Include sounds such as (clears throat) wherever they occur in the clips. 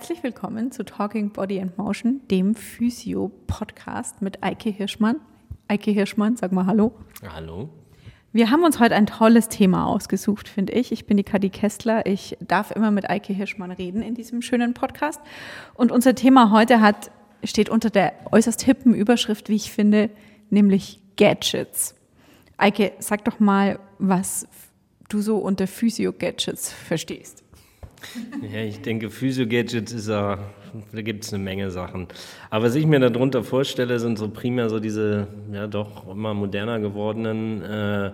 Herzlich willkommen zu Talking Body and Motion, dem Physio-Podcast mit Eike Hirschmann. Eike Hirschmann, sag mal Hallo. Hallo. Wir haben uns heute ein tolles Thema ausgesucht, finde ich. Ich bin die Kadi Kestler. Ich darf immer mit Eike Hirschmann reden in diesem schönen Podcast. Und unser Thema heute hat, steht unter der äußerst hippen Überschrift, wie ich finde, nämlich Gadgets. Eike, sag doch mal, was du so unter Physio-Gadgets verstehst. Ja, ich denke, Physio-Gadgets ist ja, da gibt es eine Menge Sachen. Aber was ich mir darunter vorstelle, sind so primär so diese, ja doch immer moderner gewordenen äh,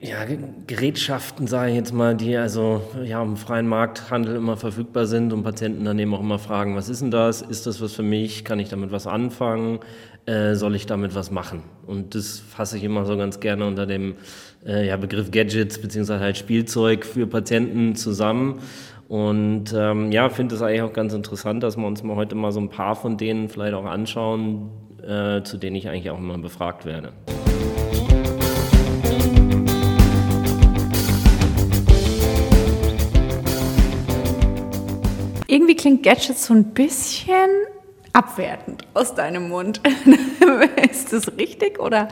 ja, Gerätschaften, sage ich jetzt mal, die also ja, im freien Markthandel immer verfügbar sind und Patienten dann eben auch immer fragen, was ist denn das? Ist das was für mich? Kann ich damit was anfangen? Äh, soll ich damit was machen? Und das fasse ich immer so ganz gerne unter dem äh, ja, Begriff Gadgets beziehungsweise halt Spielzeug für Patienten zusammen. Und ähm, ja, finde es eigentlich auch ganz interessant, dass wir uns mal heute mal so ein paar von denen vielleicht auch anschauen, äh, zu denen ich eigentlich auch immer befragt werde. Irgendwie klingt Gadgets so ein bisschen abwertend aus deinem Mund. (laughs) ist das richtig oder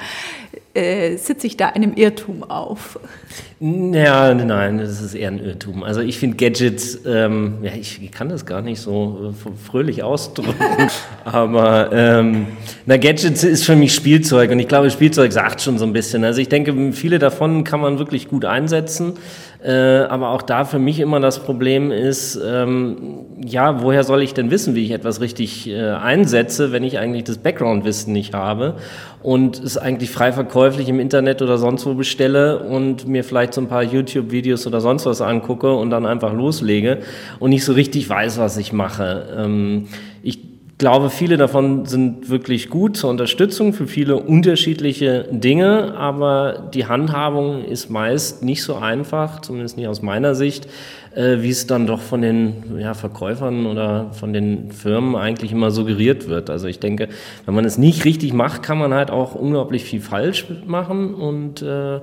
äh, sitze ich da einem Irrtum auf? Ja, nein, das ist eher ein Irrtum. Also ich finde Gadgets, ähm, ja, ich kann das gar nicht so äh, fröhlich ausdrücken, (laughs) aber ähm, na, Gadgets ist für mich Spielzeug und ich glaube, Spielzeug sagt schon so ein bisschen. Also ich denke, viele davon kann man wirklich gut einsetzen. Äh, aber auch da für mich immer das Problem ist, ähm, ja, woher soll ich denn wissen, wie ich etwas richtig äh, einsetze, wenn ich eigentlich das Background-Wissen nicht habe und es eigentlich frei verkäuflich im Internet oder sonst wo bestelle und mir vielleicht so ein paar YouTube-Videos oder sonst was angucke und dann einfach loslege und nicht so richtig weiß, was ich mache. Ähm, glaube, viele davon sind wirklich gut zur Unterstützung für viele unterschiedliche Dinge, aber die Handhabung ist meist nicht so einfach, zumindest nicht aus meiner Sicht, äh, wie es dann doch von den ja, Verkäufern oder von den Firmen eigentlich immer suggeriert wird. Also ich denke, wenn man es nicht richtig macht, kann man halt auch unglaublich viel falsch machen und äh,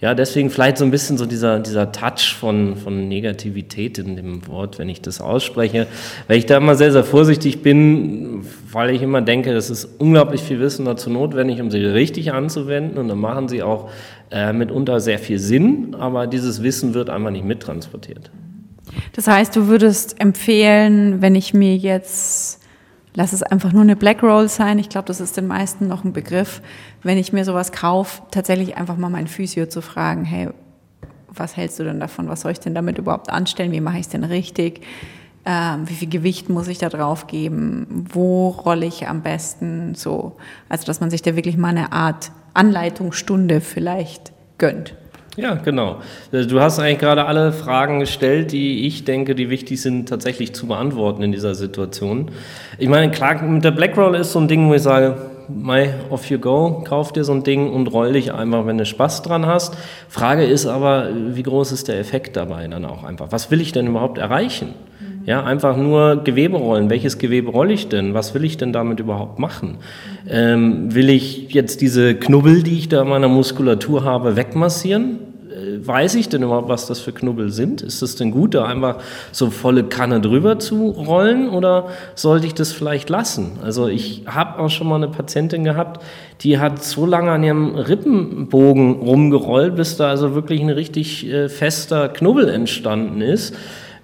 ja, deswegen vielleicht so ein bisschen so dieser, dieser Touch von, von Negativität in dem Wort, wenn ich das ausspreche, weil ich da immer sehr, sehr vorsichtig bin, weil ich immer denke, es ist unglaublich viel Wissen dazu notwendig, um sie richtig anzuwenden und dann machen sie auch äh, mitunter sehr viel Sinn, aber dieses Wissen wird einfach nicht mittransportiert. Das heißt, du würdest empfehlen, wenn ich mir jetzt lass es einfach nur eine Black Roll sein. Ich glaube, das ist den meisten noch ein Begriff. Wenn ich mir sowas kaufe, tatsächlich einfach mal meinen Physio zu fragen, hey, was hältst du denn davon? Was soll ich denn damit überhaupt anstellen? Wie mache ich es denn richtig? Ähm, wie viel Gewicht muss ich da drauf geben? Wo rolle ich am besten? So, also dass man sich da wirklich mal eine Art Anleitungsstunde vielleicht gönnt. Ja, genau. Äh, du hast eigentlich gerade alle Fragen gestellt, die ich denke, die wichtig sind, tatsächlich zu beantworten in dieser Situation. Ich meine, klar, mit der Blackroll ist so ein Ding, wo ich sage, my, off you go, kauf dir so ein Ding und roll dich einfach, wenn du Spaß dran hast. Frage ist aber, wie groß ist der Effekt dabei dann auch einfach? Was will ich denn überhaupt erreichen? Ja, einfach nur Gewebe rollen. Welches Gewebe rolle ich denn? Was will ich denn damit überhaupt machen? Ähm, will ich jetzt diese Knubbel, die ich da in meiner Muskulatur habe, wegmassieren? Weiß ich denn überhaupt, was das für Knubbel sind? Ist es denn gut, da einfach so volle Kanne drüber zu rollen oder sollte ich das vielleicht lassen? Also ich habe auch schon mal eine Patientin gehabt, die hat so lange an ihrem Rippenbogen rumgerollt, bis da also wirklich ein richtig äh, fester Knubbel entstanden ist.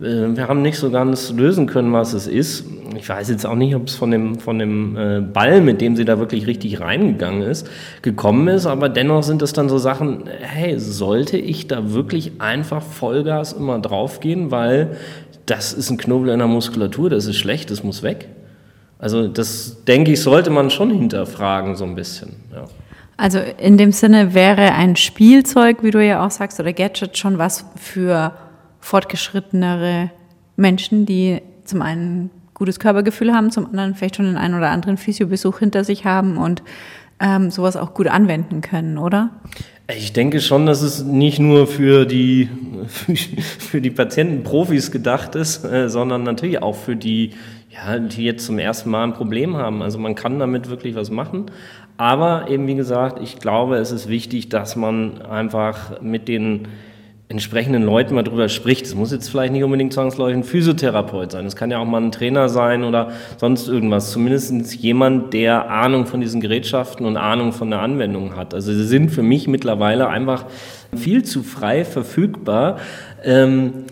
Äh, wir haben nicht so ganz lösen können, was es ist. Ich weiß jetzt auch nicht, ob es von dem, von dem äh, Ball, mit dem sie da wirklich richtig reingegangen ist, gekommen ist, aber dennoch sind es dann so Sachen, hey, sollte ich da wirklich einfach Vollgas immer draufgehen, weil das ist ein Knubbel in der Muskulatur, das ist schlecht, das muss weg. Also das, denke ich, sollte man schon hinterfragen so ein bisschen. Ja. Also in dem Sinne wäre ein Spielzeug, wie du ja auch sagst, oder Gadget schon was für fortgeschrittenere Menschen, die zum einen gutes Körpergefühl haben, zum anderen vielleicht schon den einen oder anderen Physiobesuch hinter sich haben und ähm, sowas auch gut anwenden können, oder? Ich denke schon, dass es nicht nur für die, (laughs) für die Patienten, gedacht ist, äh, sondern natürlich auch für die, ja, die jetzt zum ersten Mal ein Problem haben. Also man kann damit wirklich was machen. Aber eben wie gesagt, ich glaube, es ist wichtig, dass man einfach mit den entsprechenden Leuten mal drüber spricht. Es muss jetzt vielleicht nicht unbedingt zwangsläufig ein Physiotherapeut sein. Es kann ja auch mal ein Trainer sein oder sonst irgendwas. Zumindest jemand, der Ahnung von diesen Gerätschaften und Ahnung von der Anwendung hat. Also sie sind für mich mittlerweile einfach viel zu frei verfügbar. Ähm,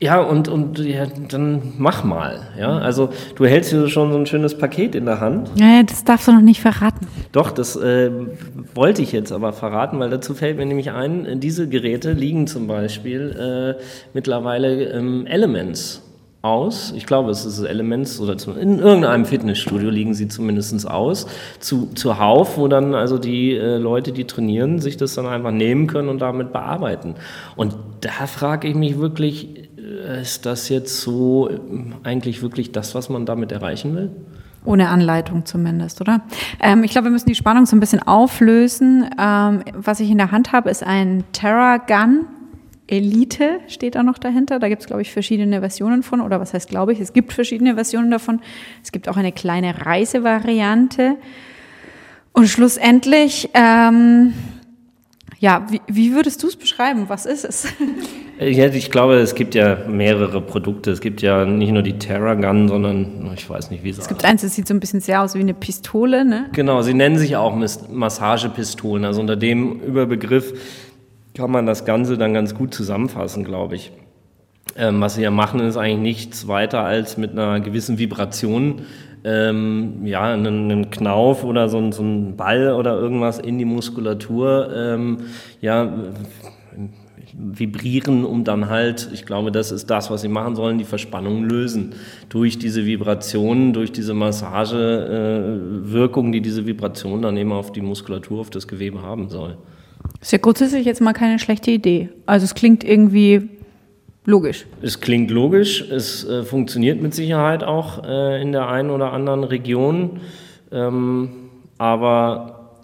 ja, und, und ja, dann mach mal. Ja? Also du hältst hier schon so ein schönes Paket in der Hand. Ja, das darfst du noch nicht verraten. Doch, das äh, wollte ich jetzt aber verraten, weil dazu fällt mir nämlich ein, diese Geräte liegen zum Beispiel äh, mittlerweile ähm, Elements aus. Ich glaube, es ist Elements oder in irgendeinem Fitnessstudio liegen sie zumindest aus. Zu, zuhauf, wo dann also die äh, Leute, die trainieren, sich das dann einfach nehmen können und damit bearbeiten. Und da frage ich mich wirklich, ist das jetzt so eigentlich wirklich das, was man damit erreichen will? Ohne Anleitung zumindest, oder? Ähm, ich glaube, wir müssen die Spannung so ein bisschen auflösen. Ähm, was ich in der Hand habe, ist ein Terra Gun. Elite steht da noch dahinter. Da gibt es, glaube ich, verschiedene Versionen von. Oder was heißt, glaube ich, es gibt verschiedene Versionen davon. Es gibt auch eine kleine Reisevariante. Und schlussendlich, ähm, ja, wie, wie würdest du es beschreiben? Was ist es? (laughs) Ja, ich glaube, es gibt ja mehrere Produkte. Es gibt ja nicht nur die Terra Gun, sondern ich weiß nicht, wie es Es gibt eins, das sieht so ein bisschen sehr aus wie eine Pistole, ne? Genau, sie nennen sich auch Massagepistolen. Also unter dem Überbegriff kann man das Ganze dann ganz gut zusammenfassen, glaube ich. Ähm, was sie ja machen, ist eigentlich nichts weiter als mit einer gewissen Vibration ähm, ja, einen, einen, Knauf oder so, so einen Ball oder irgendwas in die Muskulatur ähm, ja, vibrieren, um dann halt, ich glaube, das ist das, was sie machen sollen, die Verspannung lösen. Durch diese Vibrationen, durch diese Massagewirkung, äh, die diese Vibration dann eben auf die Muskulatur, auf das Gewebe haben soll. Ist ja grundsätzlich jetzt mal keine schlechte Idee. Also es klingt irgendwie logisch. Es klingt logisch, es äh, funktioniert mit Sicherheit auch äh, in der einen oder anderen Region, ähm, aber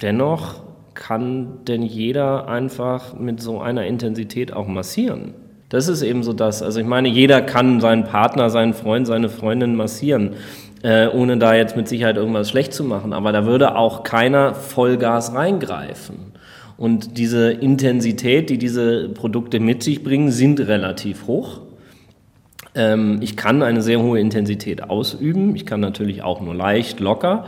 dennoch kann denn jeder einfach mit so einer Intensität auch massieren? Das ist eben so das. Also ich meine, jeder kann seinen Partner, seinen Freund, seine Freundin massieren, äh, ohne da jetzt mit Sicherheit irgendwas schlecht zu machen. Aber da würde auch keiner Vollgas reingreifen. Und diese Intensität, die diese Produkte mit sich bringen, sind relativ hoch. Ähm, ich kann eine sehr hohe Intensität ausüben. Ich kann natürlich auch nur leicht, locker.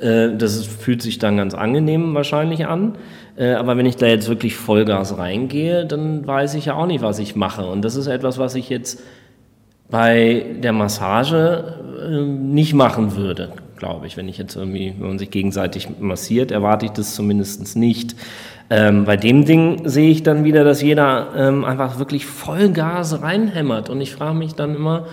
Äh, das fühlt sich dann ganz angenehm wahrscheinlich an. Äh, aber wenn ich da jetzt wirklich Vollgas reingehe, dann weiß ich ja auch nicht, was ich mache. Und das ist etwas, was ich jetzt bei der Massage äh, nicht machen würde, glaube ich. Wenn ich jetzt irgendwie, wenn man sich gegenseitig massiert, erwarte ich das zumindest nicht. Ähm, bei dem Ding sehe ich dann wieder, dass jeder ähm, einfach wirklich Vollgas reinhämmert. Und ich frage mich dann immer,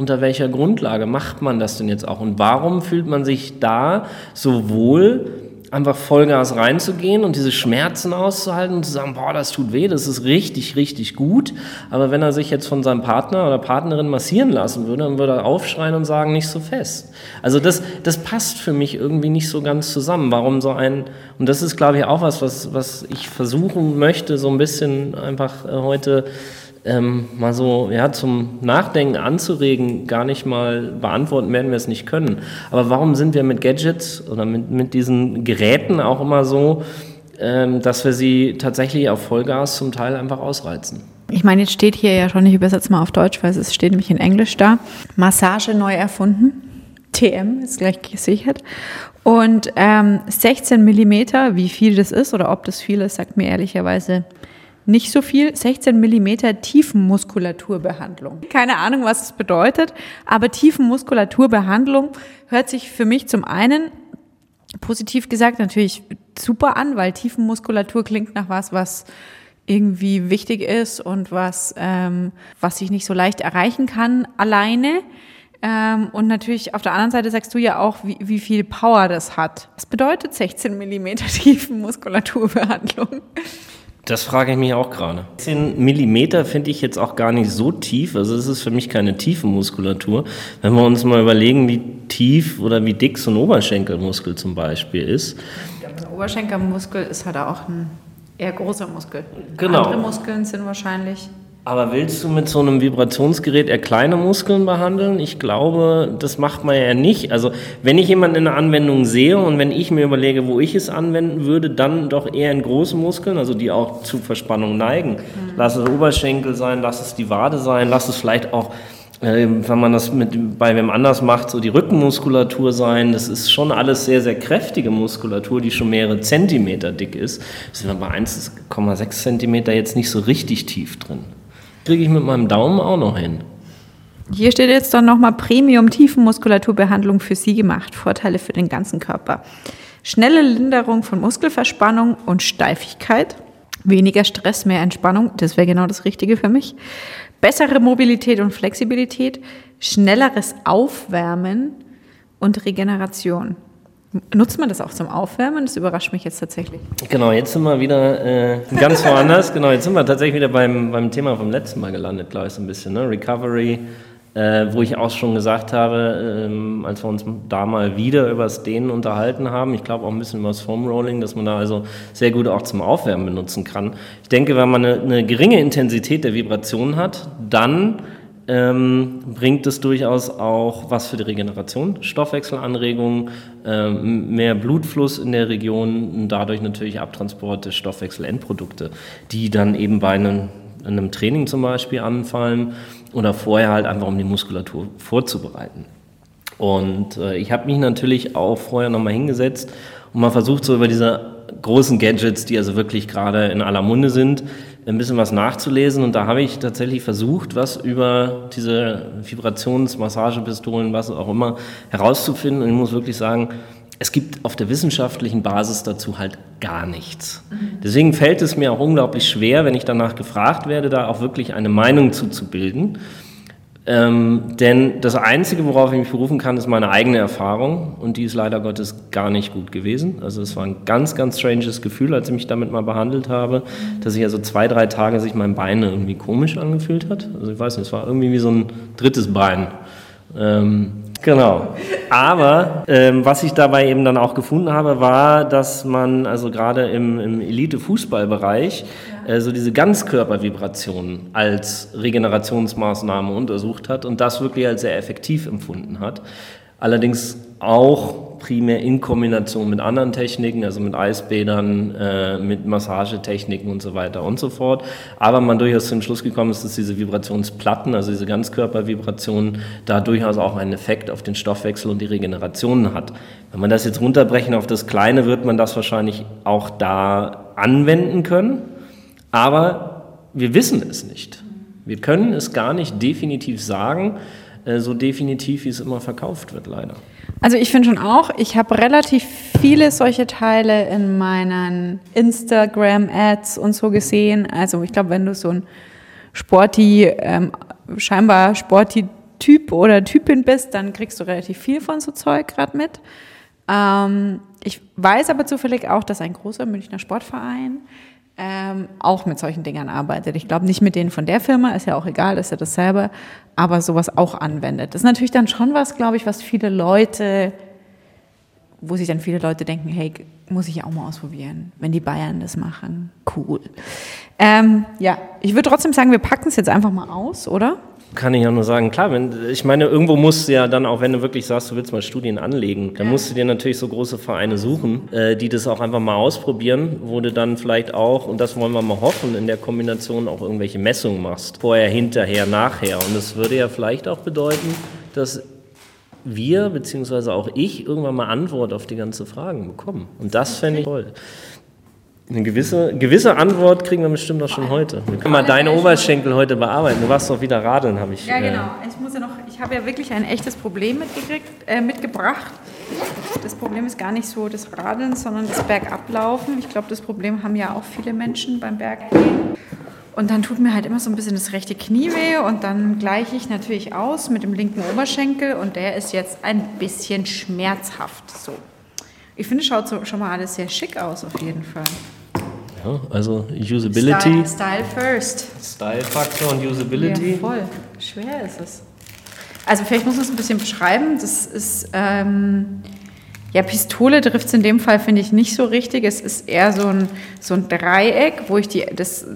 unter welcher Grundlage macht man das denn jetzt auch? Und warum fühlt man sich da so wohl, einfach Vollgas reinzugehen und diese Schmerzen auszuhalten und zu sagen, boah, das tut weh, das ist richtig, richtig gut. Aber wenn er sich jetzt von seinem Partner oder Partnerin massieren lassen würde, dann würde er aufschreien und sagen, nicht so fest. Also das, das passt für mich irgendwie nicht so ganz zusammen. Warum so ein, und das ist, glaube ich, auch was, was, was ich versuchen möchte, so ein bisschen einfach äh, heute ähm, mal so ja, zum Nachdenken anzuregen, gar nicht mal beantworten werden wir es nicht können. Aber warum sind wir mit Gadgets oder mit, mit diesen Geräten auch immer so, ähm, dass wir sie tatsächlich auf Vollgas zum Teil einfach ausreizen? Ich meine, jetzt steht hier ja schon, ich übersetze mal auf Deutsch, weil es steht nämlich in Englisch da. Massage neu erfunden. TM ist gleich gesichert. Und ähm, 16 Millimeter, wie viel das ist oder ob das viel ist, sagt mir ehrlicherweise nicht so viel, 16 Millimeter Tiefenmuskulaturbehandlung. Keine Ahnung, was es bedeutet, aber Tiefenmuskulaturbehandlung hört sich für mich zum einen positiv gesagt natürlich super an, weil Tiefenmuskulatur klingt nach was, was irgendwie wichtig ist und was, ähm, was ich nicht so leicht erreichen kann alleine. Ähm, und natürlich auf der anderen Seite sagst du ja auch, wie, wie viel Power das hat. Was bedeutet 16 Millimeter (laughs) Tiefenmuskulaturbehandlung? Das frage ich mich auch gerade. 10 Millimeter finde ich jetzt auch gar nicht so tief. Also es ist für mich keine tiefe Muskulatur. Wenn wir uns mal überlegen, wie tief oder wie dick so ein Oberschenkelmuskel zum Beispiel ist. Der Oberschenkelmuskel ist halt auch ein eher großer Muskel. Genau. Andere Muskeln sind wahrscheinlich Aber willst du mit so einem Vibrationsgerät eher kleine Muskeln behandeln? Ich glaube, das macht man ja nicht. Also wenn ich jemanden in der Anwendung sehe und wenn ich mir überlege, wo ich es anwenden würde, dann doch eher in große Muskeln, also die auch zu Verspannung neigen. Mhm. Lass es Oberschenkel sein, lass es die Wade sein, lass es vielleicht auch äh, wenn man das mit, bei wem anders macht, so die Rückenmuskulatur sein. Das ist schon alles sehr, sehr kräftige Muskulatur, die schon mehrere Zentimeter dick ist. Das sind wir bei 1,6 Zentimeter jetzt nicht so richtig tief drin. Kriege ich mit meinem Daumen auch noch hin. Hier steht jetzt dann nochmal Premium-Tiefenmuskulaturbehandlung für Sie gemacht. Vorteile für den ganzen Körper. Schnelle Linderung von Muskelverspannung und Steifigkeit. Weniger Stress, mehr Entspannung. Das wäre genau das Richtige für mich bessere Mobilität und Flexibilität, schnelleres Aufwärmen und Regeneration. Nutzt man das auch zum Aufwärmen? Das überrascht mich jetzt tatsächlich. Genau, jetzt sind wir wieder äh, ganz (laughs) woanders. genau, jetzt sind wir tatsächlich wieder beim, beim Thema vom letzten Mal gelandet, glaube ich, so ein bisschen. Ne? Recovery, äh, wo ich auch schon gesagt habe, ähm, als wir uns da mal wieder über das Dehnen unterhalten haben, ich glaube auch ein bisschen über das Foam Rolling, dass man da also sehr gut auch zum Aufwärmen benutzen kann. Ich denke, wenn man eine, eine geringe Intensität der Vibration hat, dann ähm, bringt es durchaus auch was für die Regeneration, Stoffwechselanregungen, mehr Blutfluss in der Region und dadurch natürlich Abtransport der Stoffwechselendprodukte, die dann eben bei einem, einem Training zum Beispiel anfallen oder vorher halt einfach, um die Muskulatur vorzubereiten. Und äh, ich habe mich natürlich auch vorher nochmal hingesetzt und mal versucht, so über diese großen Gadgets, die also wirklich gerade in aller Munde sind, ein bisschen was nachzulesen. Und da habe ich tatsächlich versucht, was über diese Vibrationsmassagepistolen, was auch immer, herauszufinden. Und ich muss wirklich sagen, es gibt auf der wissenschaftlichen Basis dazu halt gar nichts. Deswegen fällt es mir auch unglaublich schwer, wenn ich danach gefragt werde, da auch wirklich eine Meinung zuzubilden. Ähm, denn das Einzige, worauf ich mich berufen kann, ist meine eigene Erfahrung und die ist leider Gottes gar nicht gut gewesen. Also es war ein ganz, ganz stranges Gefühl, als ich mich damit mal behandelt habe, dass sich also zwei, drei Tage sich mein Bein irgendwie komisch angefühlt hat. Also ich weiß nicht, es war irgendwie wie so ein drittes Bein. Ähm, Genau. Aber ähm, was ich dabei eben dann auch gefunden habe, war, dass man also gerade im, im Elite-Fußballbereich so diese Ganzkörpervibrationen als Regenerationsmaßnahme untersucht hat und das wirklich als sehr effektiv empfunden hat. Allerdings auch primär in Kombination mit anderen Techniken, also mit Eisbädern, äh, mit Massagetechniken und so weiter und so fort. Aber man durchaus zum Schluss gekommen ist, dass diese Vibrationsplatten, also diese Ganzkörpervibrationen, da durchaus auch einen Effekt auf den Stoffwechsel und die Regeneration hat. Wenn man das jetzt runterbrechen auf das Kleine, wird man das wahrscheinlich auch da anwenden können. Aber wir wissen es nicht. Wir können es gar nicht definitiv sagen, äh, so definitiv, wie es immer verkauft wird, leider. Also ich finde schon auch, ich habe relativ viele solche Teile in meinen Instagram-Ads und so gesehen. Also ich glaube, wenn du so ein Sporty, ähm, scheinbar Sporty-Typ oder Typin bist, dann kriegst du relativ viel von so Zeug gerade mit. Ähm, ich weiß aber zufällig auch, dass ein großer Münchner Sportverein ähm, auch mit solchen Dingern arbeitet. Ich glaube nicht mit denen von der Firma, ist ja auch egal, ist ja dasselbe, aber sowas auch anwendet. Das ist natürlich dann schon was, glaube ich, was viele Leute, wo sich dann viele Leute denken, hey, muss ich auch mal ausprobieren, wenn die Bayern das machen. Cool. Ähm, ja, ich würde trotzdem sagen, wir packen es jetzt einfach mal aus, oder? Kann ich ja nur sagen, klar, wenn, ich meine, irgendwo musst du ja dann, auch wenn du wirklich sagst, du willst mal Studien anlegen, dann musst du dir natürlich so große Vereine suchen, äh, die das auch einfach mal ausprobieren, wo du dann vielleicht auch, und das wollen wir mal hoffen, in der Kombination auch irgendwelche Messungen machst. Vorher, hinterher, nachher. Und das würde ja vielleicht auch bedeuten, dass wir, beziehungsweise auch ich, irgendwann mal Antwort auf die ganzen Fragen bekommen. Und das fände ich toll. Eine gewisse, gewisse Antwort kriegen wir bestimmt auch schon heute. Wir können mal deine Oberschenkel heute bearbeiten. Du warst doch wieder radeln, habe ich. Ja, äh, genau. Ich muss ja noch, ich habe ja wirklich ein echtes Problem äh, mitgebracht. Das Problem ist gar nicht so das Radeln, sondern das Bergablaufen. Ich glaube, das Problem haben ja auch viele Menschen beim Berggehen. Und dann tut mir halt immer so ein bisschen das rechte Knie weh und dann gleiche ich natürlich aus mit dem linken Oberschenkel und der ist jetzt ein bisschen schmerzhaft. So. Ich finde, es schaut so, schon mal alles sehr schick aus auf jeden Fall. Ja, also Usability. Style, Style first. Style-Faktor und Usability. Ja, voll. Schwer ist es. Also vielleicht muss man es ein bisschen beschreiben. Das ist, ähm, Ja, Pistole trifft es in dem Fall, finde ich, nicht so richtig. Es ist eher so ein, so ein Dreieck, wo ich die, das,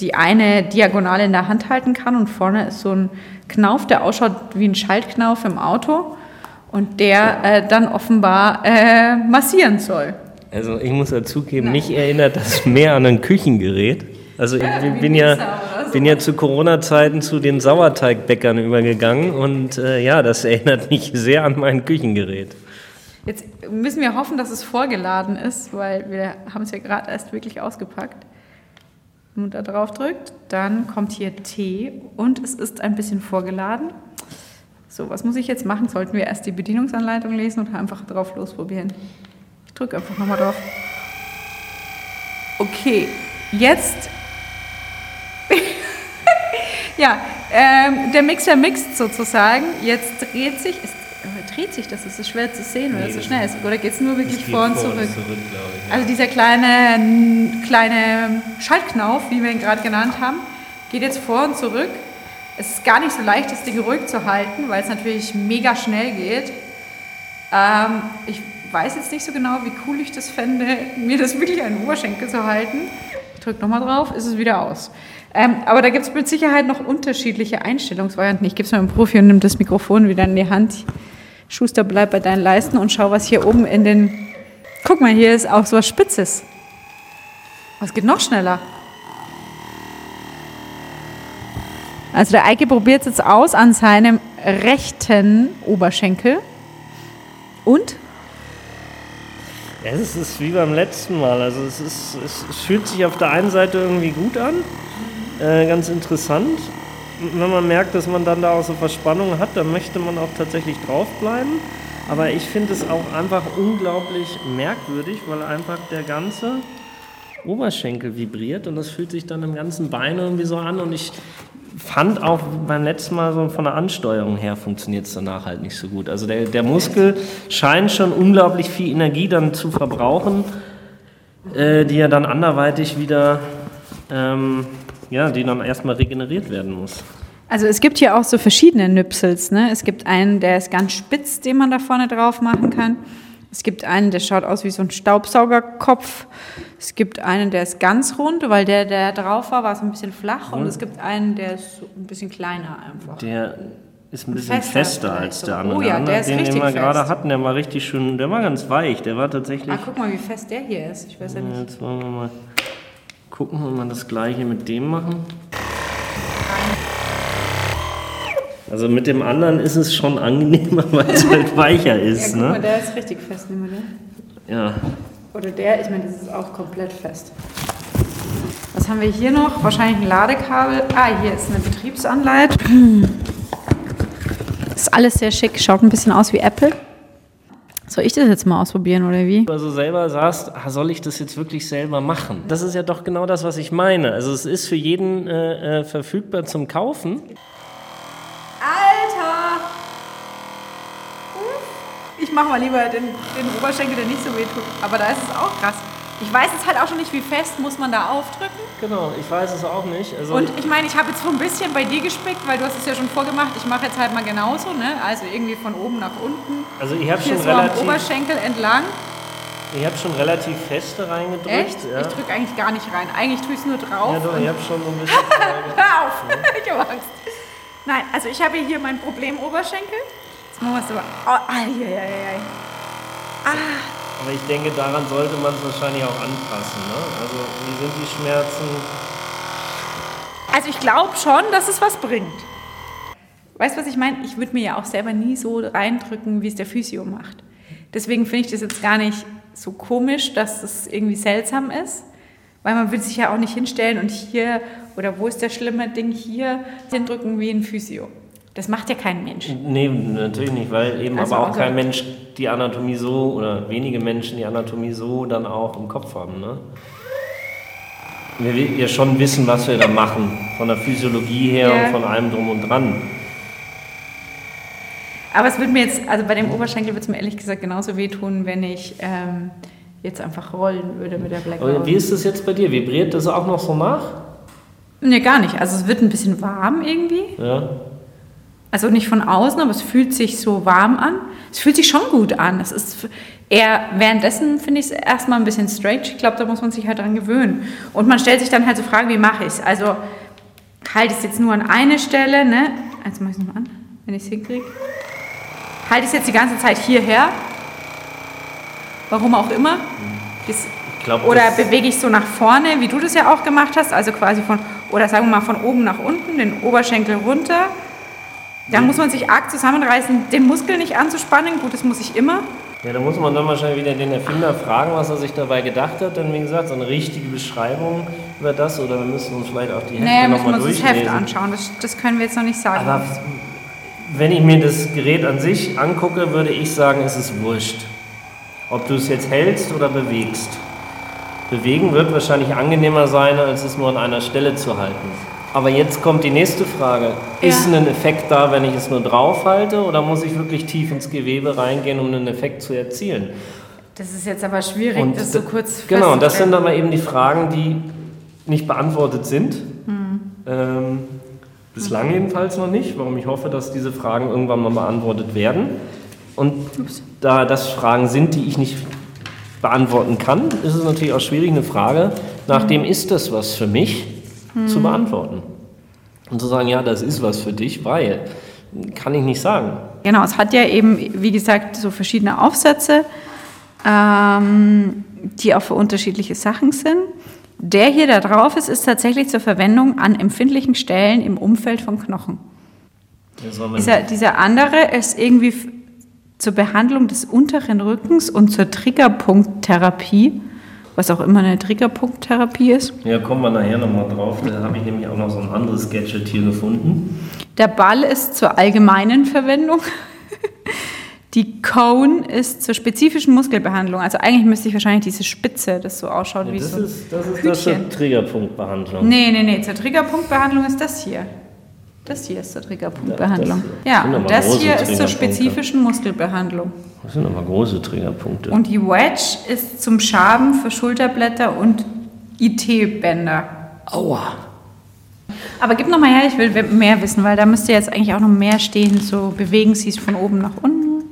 die eine Diagonale in der Hand halten kann und vorne ist so ein Knauf, der ausschaut wie ein Schaltknauf im Auto und der äh, dann offenbar äh, massieren soll. Also ich muss dazugeben, mich erinnert das mehr an ein Küchengerät. Also ich bin ja, bin ja zu Corona-Zeiten zu den Sauerteigbäckern übergegangen und äh, ja, das erinnert mich sehr an mein Küchengerät. Jetzt müssen wir hoffen, dass es vorgeladen ist, weil wir haben es ja gerade erst wirklich ausgepackt. Wenn man da drauf drückt, dann kommt hier T und es ist ein bisschen vorgeladen. So, was muss ich jetzt machen? Sollten wir erst die Bedienungsanleitung lesen oder einfach drauf losprobieren? Ich drücke einfach nochmal drauf. Okay, jetzt. (laughs) ja, ähm, der Mixer mixt sozusagen. Jetzt dreht sich. Ist dreht sich das? Ist schwer zu sehen, weil nee, das so schnell ist. Oder geht es nur wirklich vor und zurück? zurück ich, ja. Also dieser kleine, kleine Schaltknauf, wie wir ihn gerade genannt haben, geht jetzt vor und zurück. Es ist gar nicht so leicht, das Ding ruhig zu halten, weil es natürlich mega schnell geht. Ähm, ich weiß jetzt nicht so genau, wie cool ich das fände, mir das wirklich an den Oberschenkel zu halten. Ich drücke nochmal drauf, ist es wieder aus. Ähm, aber da gibt es mit Sicherheit noch unterschiedliche Einstellungsvarianten. Ich gebe es im Profi und nehme das Mikrofon wieder in die Hand. Schuster, bleib bei deinen Leisten und schau, was hier oben in den. Guck mal, hier ist auch so was Spitzes. Was geht noch schneller? Also der Eike probiert es jetzt aus an seinem rechten Oberschenkel. Und? Ja, es ist wie beim letzten Mal. Also es, ist, es fühlt sich auf der einen Seite irgendwie gut an, äh, ganz interessant wenn man merkt, dass man dann da auch so Verspannungen hat, dann möchte man auch tatsächlich draufbleiben. Aber ich finde es auch einfach unglaublich merkwürdig, weil einfach der ganze Oberschenkel vibriert und das fühlt sich dann im ganzen Bein irgendwie so an. Und ich fand auch beim letzten Mal so von der Ansteuerung her funktioniert es danach halt nicht so gut. Also der, der Muskel scheint schon unglaublich viel Energie dann zu verbrauchen, äh, die er dann anderweitig wieder ähm, ja, die dann erstmal regeneriert werden muss. Also es gibt hier auch so verschiedene Nüpsels. Ne? Es gibt einen, der ist ganz spitz, den man da vorne drauf machen kann. Es gibt einen, der schaut aus wie so ein Staubsaugerkopf. Es gibt einen, der ist ganz rund, weil der, der drauf war, war so ein bisschen flach. Und, und es gibt einen, der ist so ein bisschen kleiner einfach. Der ist ein bisschen fester, fester als der andere. Oh ja, der, ist den, den wir gerade hatten, der war richtig schön, der war ganz weich. Der war tatsächlich. Ah, guck mal, wie fest der hier ist. Ich weiß ja nicht. Jetzt wollen wir mal gucken, ob wir das gleiche mit dem machen. Also mit dem anderen ist es schon angenehmer, (laughs) weil es halt weicher ist. Ja, guck ne? mal, der ist richtig fest, nimm mal den. Ja. Oder der, ich meine, das ist auch komplett fest. Was haben wir hier noch? Wahrscheinlich ein Ladekabel. Ah, hier ist eine Betriebsanleitung. (clears throat) Ist alles sehr schick, schaut ein bisschen aus wie Apple. Soll ich das jetzt mal ausprobieren oder wie? Also selber sagst, ah, soll ich das jetzt wirklich selber machen? Das ist ja doch genau das, was ich meine. Also es ist für jeden äh, äh, verfügbar zum Kaufen. Ich mache mal lieber den, den Oberschenkel, der nicht so weh tut. Aber da ist es auch krass. Ich weiß jetzt halt auch schon nicht, wie fest muss man da aufdrücken. Genau, ich weiß es auch nicht. Also und ich meine, ich habe jetzt so ein bisschen bei dir gespickt, weil du hast es ja schon vorgemacht. Ich mache jetzt halt mal genauso, ne? Also irgendwie von oben nach unten. Also ich habe schon so relativ... am Oberschenkel entlang. Ich habe schon relativ feste reingedrückt. Echt? Ja. Ich drücke eigentlich gar nicht rein. Eigentlich tue ich es nur drauf. Ja doch, ich habe schon so ein (laughs) bisschen... Hör auf! (laughs) ich habe Angst. Nein, also ich habe hier mein Problem Oberschenkel. Jetzt machen wir es aber... Oh, ai, ai, ai. Ah. Aber ich denke, daran sollte man es wahrscheinlich auch anpassen. Ne? Also wie sind die Schmerzen? Also ich glaube schon, dass es was bringt. Weißt du, was ich meine? Ich würde mir ja auch selber nie so reindrücken, wie es der Physio macht. Deswegen finde ich das jetzt gar nicht so komisch, dass das irgendwie seltsam ist. Weil man will sich ja auch nicht hinstellen und hier, oder wo ist der schlimme Ding hier, hindrücken wie ein Physio. Das macht ja kein Mensch. Nee, natürlich nicht, weil eben also aber auch also kein Mensch die Anatomie so oder wenige Menschen die Anatomie so dann auch im Kopf haben. Ne? Wir ja schon wissen, was wir da machen, von der Physiologie her ja. und von allem drum und dran. Aber es würde mir jetzt, also bei dem Oberschenkel würde es mir ehrlich gesagt genauso wehtun, wenn ich ähm, jetzt einfach rollen würde mit der Black Aber Wie ist das jetzt bei dir? Vibriert das auch noch so nach? Nee, gar nicht. Also es wird ein bisschen warm irgendwie. Ja. Also nicht von außen, aber es fühlt sich so warm an. es fühlt sich schon gut an. Es ist eher, währenddessen finde ich es erstmal ein bisschen strange. Ich glaube, da muss man sich halt dran gewöhnen. Und man stellt sich dann halt so Fragen, wie mache ich es? Also halte ich es jetzt nur an eine Stelle, ne? Jetzt mache ich es nochmal an, wenn ich es hinkriege. Halte ich es jetzt die ganze Zeit hierher? Warum auch immer. Bis, glaub, oder das- bewege ich so nach vorne, wie du das ja auch gemacht hast, also quasi von, oder sagen wir mal von oben nach unten, den Oberschenkel runter. Da muss man sich arg zusammenreißen, den Muskel nicht anzuspannen. Gut, das muss ich immer. Ja, da muss man dann wahrscheinlich wieder den Erfinder fragen, was er sich dabei gedacht hat. Denn wie gesagt, so eine richtige Beschreibung über das oder wir müssen uns vielleicht auch die Hefte Naja, müssen wir nochmal uns das Heft durchlesen. anschauen. Das, das können wir jetzt noch nicht sagen. Aber wenn ich mir das Gerät an sich angucke, würde ich sagen, es ist wurscht. Ob du es jetzt hältst oder bewegst. Bewegen wird wahrscheinlich angenehmer sein, als es nur an einer Stelle zu halten. Aber jetzt kommt die nächste Frage. Ist Ja. ein Effekt da, wenn ich es nur drauf halte, oder muss ich wirklich tief ins Gewebe reingehen, um einen Effekt zu erzielen? das ist jetzt aber schwierig, das so kurz Genau, und das sind aber eben die Fragen, die nicht beantwortet sind. Hm. Ähm, bislang jedenfalls noch nicht, warum ich hoffe, dass diese Fragen irgendwann mal beantwortet werden. Und da das Fragen sind, die ich nicht beantworten kann, ist es natürlich auch schwierig, eine Frage, nachdem Hm. ist das was für mich, zu beantworten. Und zu sagen, ja, das ist was für dich, weil, kann ich nicht sagen. Genau, es hat ja eben, wie gesagt, so verschiedene Aufsätze, ähm, die auch für unterschiedliche Sachen sind. Der hier da drauf ist, ist tatsächlich zur Verwendung an empfindlichen Stellen im Umfeld von Knochen. Dieser, dieser andere ist irgendwie zur Behandlung des unteren Rückens und zur Triggerpunkttherapie, was auch immer eine Triggerpunkttherapie ist. Ja, kommen wir nachher nochmal drauf. Da habe ich nämlich auch noch so ein anderes Gadget hier gefunden. Der Ball ist zur allgemeinen Verwendung. Die Cone ist zur spezifischen Muskelbehandlung. Also eigentlich müsste ich wahrscheinlich diese Spitze, das so ausschaut wie Das so. ist, das ist das zur Hütchen. Triggerpunktbehandlung. Nee, nee, nee, zur Triggerpunktbehandlung ist das hier. Das hier ist zur Triggerpunktbehandlung. Ja, aber und das hier ist zur spezifischen Muskelbehandlung. Das sind aber große Triggerpunkte. Und die Wedge ist zum Schaben für Schulterblätter und IT-Bänder. Aua. Aber gib noch mal her, ich will mehr wissen, weil da müsste jetzt eigentlich auch noch mehr stehen. So bewegen Sie es von oben nach unten.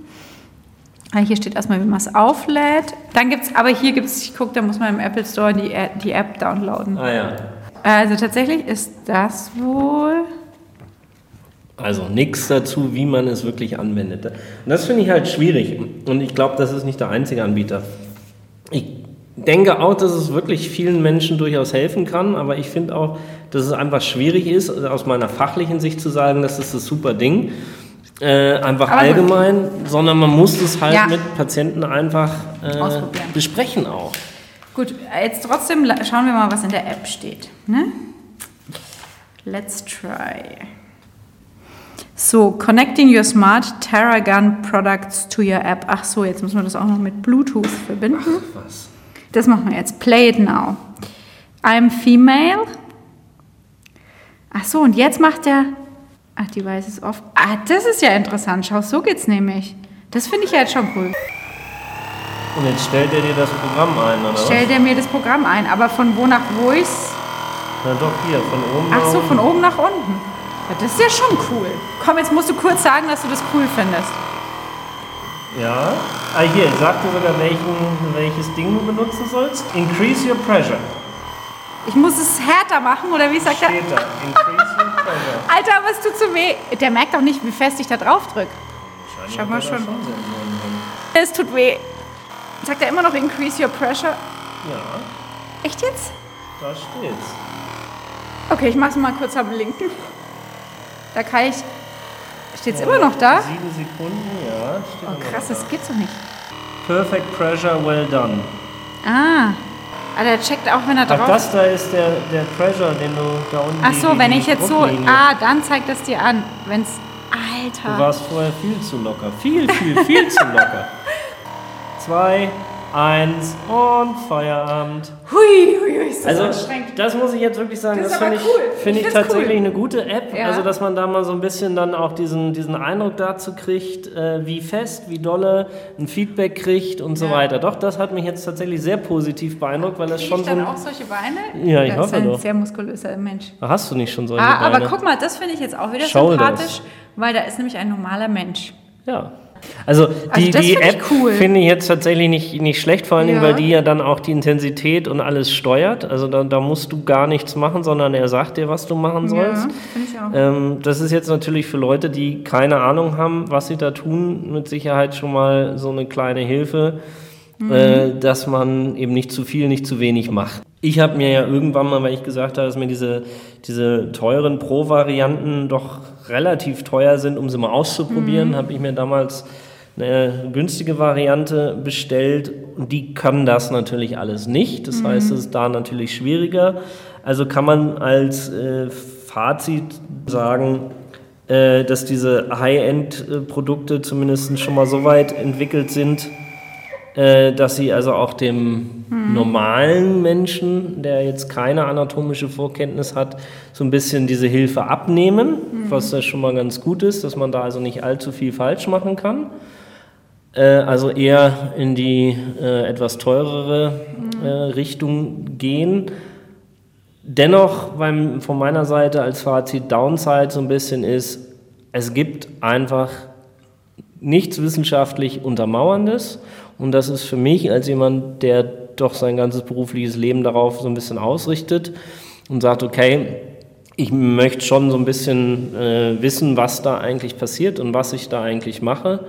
Ah, Hier steht erstmal, wie man es auflädt. Dann gibt es, aber hier gibt es, ich gucke, da muss man im Apple Store die, App- die App downloaden. Ah ja. Also tatsächlich ist das wohl. Also nichts dazu, wie man es wirklich anwendet. Und das finde ich halt schwierig. Und ich glaube, das ist nicht der einzige Anbieter. Ich denke auch, dass es wirklich vielen Menschen durchaus helfen kann, aber ich finde auch, dass es einfach schwierig ist, aus meiner fachlichen Sicht zu sagen, das ist das super Ding. Äh, einfach Aber gut. allgemein, sondern man muss es halt Ja. mit Patienten einfach äh, besprechen auch. Gut, jetzt trotzdem schauen wir mal, was in der App steht. Ne? Let's try. So, connecting your smart Terragun products to your app. Ach so, jetzt müssen wir das auch noch mit Bluetooth verbinden. Was? Das machen wir jetzt. Play it now. I'm female. Ach so, und jetzt macht der. Ach, Device is off. Ah, das ist ja interessant. Schau, so geht's nämlich. Das finde ich ja jetzt schon cool. Und jetzt stellt er dir das Programm ein, oder? Stellt er mir das Programm ein, aber von wo nach wo ich's? Na doch, hier, von oben. Ach so, nach von unten. oben nach unten. Ja, das ist ja schon cool. Komm, jetzt musst du kurz sagen, dass du das cool findest. Ja. Ah, hier, sagt dir sogar, welchen, welches Ding du benutzen sollst. Increase your pressure. Ich muss es härter machen, oder wie sagt er? Steht da. Increase your pressure. (laughs) Alter, aber es tut so weh. Der merkt doch nicht, wie fest ich da drauf drücke. Schau mal schon. Es tut weh. Sagt er immer noch increase your pressure? Ja, Echt jetzt? da steht's. Okay, ich mach's mal kurz am linken. Da kann ich. Steht's immer noch da? Sieben Sekunden, ja. Steht Oh krass, das gibt's doch nicht. da. Perfect pressure, well done. Ah. Ah, der checkt auch, wenn er Ach, drauf das da ist der, der Pressure, den du da unten Ach so, die- wenn die ich jetzt so. Ah, dann zeigt das dir an. Wenn's. Du Alter. warst vorher viel zu locker. Viel, viel, viel zu locker. (laughs) Zwei, eins und Feierabend. Hui, hui, hui, ist das Also, anstrengend. das muss ich jetzt wirklich sagen, Das das, aber finde ich, cool. finde Ich ich tatsächlich cool. eine gute App. Ja. Also, dass man da mal so ein bisschen dann auch diesen, diesen Eindruck dazu kriegt, äh, wie fest, wie dolle ein Feedback kriegt und so Ja. weiter. Doch, das hat mich jetzt tatsächlich sehr positiv beeindruckt, weil das Krieg schon ich so dann ein. auch solche Beine? Ja, ich das hoffe ist ein doch. sehr muskulöser Mensch. Hast du nicht schon solche Ah, aber Beine? guck mal, das finde ich jetzt auch wieder Shoulders. sympathisch, weil da ist nämlich ein normaler Mensch. Ja. Also die, das die find App cool. finde ich jetzt tatsächlich nicht, nicht schlecht, vor allen Dingen, Ja. weil die ja dann auch die Intensität und alles steuert. Also da, da musst du gar nichts machen, sondern er sagt dir, was du machen sollst. auch. Ähm, das ist jetzt natürlich für Leute, die keine Ahnung haben, was sie da tun, mit Sicherheit schon mal so eine kleine Hilfe, äh, dass man eben nicht zu viel, nicht zu wenig macht. Ich habe mir ja irgendwann mal, weil ich gesagt habe, dass mir diese, diese teuren Pro-Varianten doch relativ teuer sind, um sie mal auszuprobieren, habe ich mir damals eine günstige Variante bestellt und die kann das natürlich alles nicht. Das heißt, es ist da natürlich schwieriger. Also kann man als äh, Fazit sagen, äh, dass diese High-End-Produkte zumindest schon mal so weit entwickelt sind, äh, dass sie also auch dem normalen Menschen, der jetzt keine anatomische Vorkenntnis hat, so ein bisschen diese Hilfe abnehmen, was ja schon mal ganz gut ist, dass man da also nicht allzu viel falsch machen kann. Äh, also eher in die äh, etwas teurere äh, Richtung gehen. Dennoch, beim, von meiner Seite als Fazit Downside so ein bisschen ist, es gibt einfach nichts wissenschaftlich Untermauerndes. Und das ist für mich als jemand, der doch sein ganzes berufliches Leben darauf so ein bisschen ausrichtet und sagt, okay, ich möchte schon so ein bisschen äh, wissen, was da eigentlich passiert und was ich da eigentlich mache,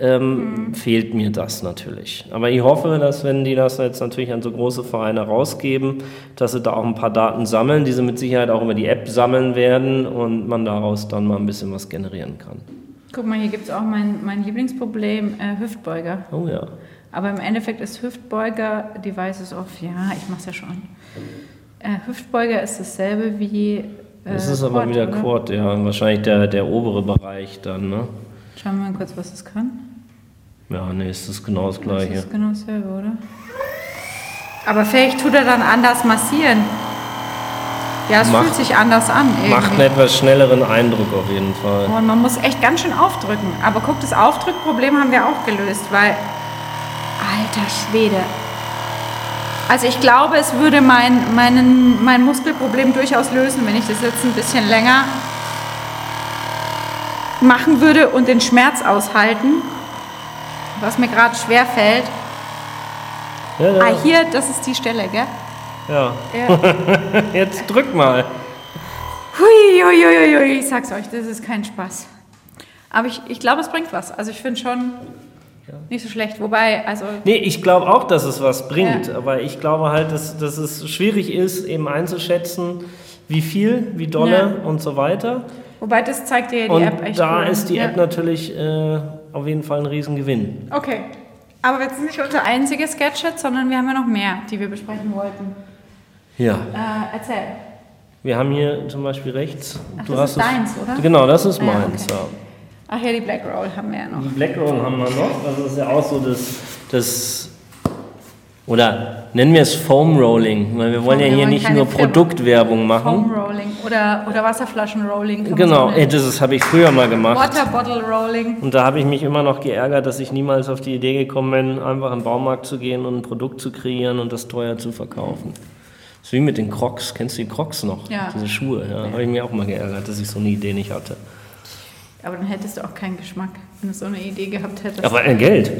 ähm, fehlt mir das natürlich. Aber ich hoffe, dass wenn die das jetzt natürlich an so große Vereine rausgeben, dass sie da auch ein paar Daten sammeln, die sie mit Sicherheit auch über die App sammeln werden und man daraus dann mal ein bisschen was generieren kann. Guck mal, hier gibt es auch mein, mein Lieblingsproblem, äh, Hüftbeuger. Oh ja. Aber im Endeffekt ist Hüftbeuger, Devices of, ja, ich mach's ja schon. Äh, Hüftbeuger ist dasselbe wie. Äh, Das ist aber Quad, wieder oder? Quad, ja. Wahrscheinlich der, der obere Bereich dann, ne? Schauen wir mal kurz, was es kann. Ja, nee, ist das genau das Gleiche. ist genau dasselbe, oder? Aber vielleicht tut er dann anders massieren. Ja, es Macht- fühlt sich anders an. Irgendwie. Macht einen etwas schnelleren Eindruck auf jeden Fall. Und man muss echt ganz schön aufdrücken. Aber guck, das Aufdrückproblem haben wir auch gelöst, weil. Alter Schwede. Also ich glaube, es würde mein, meinen, mein Muskelproblem durchaus lösen, wenn ich das jetzt ein bisschen länger machen würde und den Schmerz aushalten. Was mir gerade schwer fällt. Ja, ja. Ah, hier, das ist die Stelle, gell? Ja. Ja. (laughs) Jetzt drück mal. Hui, hui, hui, hui, ich sag's euch, das ist kein Spaß. Aber ich, ich glaube, es bringt was. Also ich finde schon nicht so schlecht. Wobei, also Nee, ich glaube auch, dass es was bringt. Ja. Aber ich glaube halt, dass, dass es schwierig ist, eben einzuschätzen, wie viel, wie dolle Ja. und so weiter. Wobei das zeigt dir ja die Und App echt da cool. ist die ja. App natürlich äh, auf jeden Fall ein Riesengewinn. Okay. Aber jetzt ist nicht unser einziges Gadget, sondern wir haben ja noch mehr, die wir besprechen wollten. Ja. Äh, erzähl. Wir haben hier zum Beispiel rechts. Ach, das ist deins, oder? Genau, das ist Ja, meins. okay. Ja. Ach ja, die Black Roll haben wir ja noch. Die Black Roll haben wir noch. Das ist ja auch so das, das oder nennen wir es Foam Rolling, weil wir wollen Wir ja hier wollen nicht nur Firma. Produktwerbung machen. Foam Rolling oder, oder Wasserflaschen Rolling. Genau, so das habe ich früher mal gemacht. Water Bottle Rolling. Und da habe ich mich immer noch geärgert, dass ich niemals auf die Idee gekommen bin, einfach in den Baumarkt zu gehen und ein Produkt zu kreieren und das teuer zu verkaufen. Das ist wie mit den Crocs. Kennst du die Crocs noch? Ja. Diese Schuhe. Ja, habe ich mir auch mal geärgert, dass ich so eine Idee nicht hatte. Aber dann hättest du auch keinen Geschmack, wenn du so eine Idee gehabt hättest. Aber äh, Geld.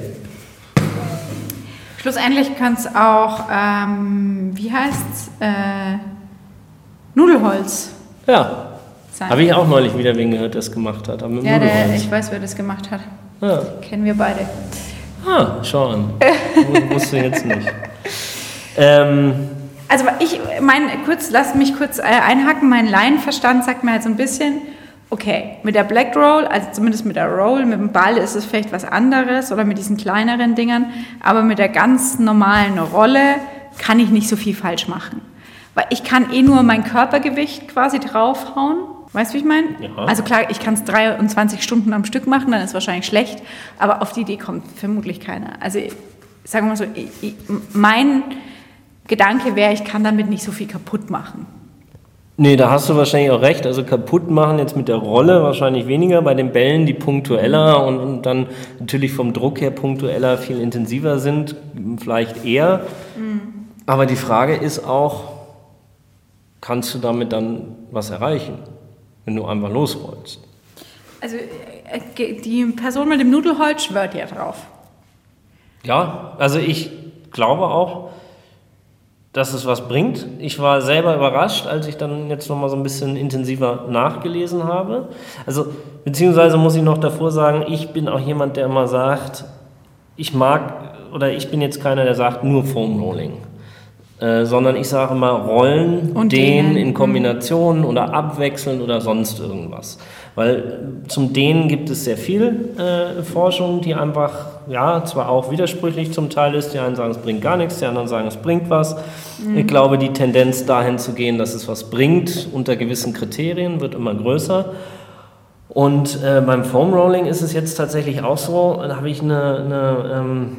Schlussendlich kann es auch, ähm, wie heißt's, äh, Nudelholz Ja. Habe ich auch neulich wieder wen gehört, der es gemacht hat. Aber mit ja, der, ich weiß, wer das gemacht hat. Ja. Kennen wir beide. Ah, schau an. Wu- (laughs) Wusste jetzt nicht. Ähm, Also ich, mein, kurz, lasst mich kurz äh, einhaken. Mein Laienverstand sagt mir halt so ein bisschen, okay, mit der Black Roll, also zumindest mit der Roll, mit dem Ball ist es vielleicht was anderes oder mit diesen kleineren Dingern, aber mit der ganz normalen Rolle kann ich nicht so viel falsch machen. Weil ich kann eh nur mein Körpergewicht quasi draufhauen. Weißt du, wie ich meine? Ja. Also klar, ich kann es 23 Stunden am Stück machen, dann ist es wahrscheinlich schlecht, aber auf die Idee kommt vermutlich keiner. Also sagen wir mal so, ich, ich, mein Gedanke wäre, ich kann damit nicht so viel kaputt machen. nee, da hast du wahrscheinlich auch recht. Also kaputt machen jetzt mit der Rolle wahrscheinlich weniger. Bei den Bällen, die punktueller und, und dann natürlich vom Druck her punktueller viel intensiver sind, vielleicht eher. Aber die Frage ist auch, kannst du damit dann was erreichen, wenn du einfach losrollst? Also äh, die Person mit dem Nudelholz schwört ja drauf. Ja, also ich glaube auch, dass es was bringt. Ich war selber überrascht, als ich dann jetzt nochmal so ein bisschen intensiver nachgelesen habe. Also, beziehungsweise muss ich noch davor sagen, ich bin auch jemand, der immer sagt, ich mag, oder ich bin jetzt keiner, der sagt nur Foam Rolling. Äh, sondern ich sage immer Rollen, Und Dehnen in Kombination oder abwechseln oder sonst irgendwas. Weil zum Dehnen gibt es sehr viel äh, Forschung, die einfach, ja, zwar auch widersprüchlich zum Teil ist. Die einen sagen, es bringt gar nichts, die anderen sagen, es bringt was. Ich glaube, die Tendenz dahin zu gehen, dass es was bringt, unter gewissen Kriterien, wird immer größer. Und äh, beim Foam Rolling ist es jetzt tatsächlich auch so, da habe ich eine, eine ähm,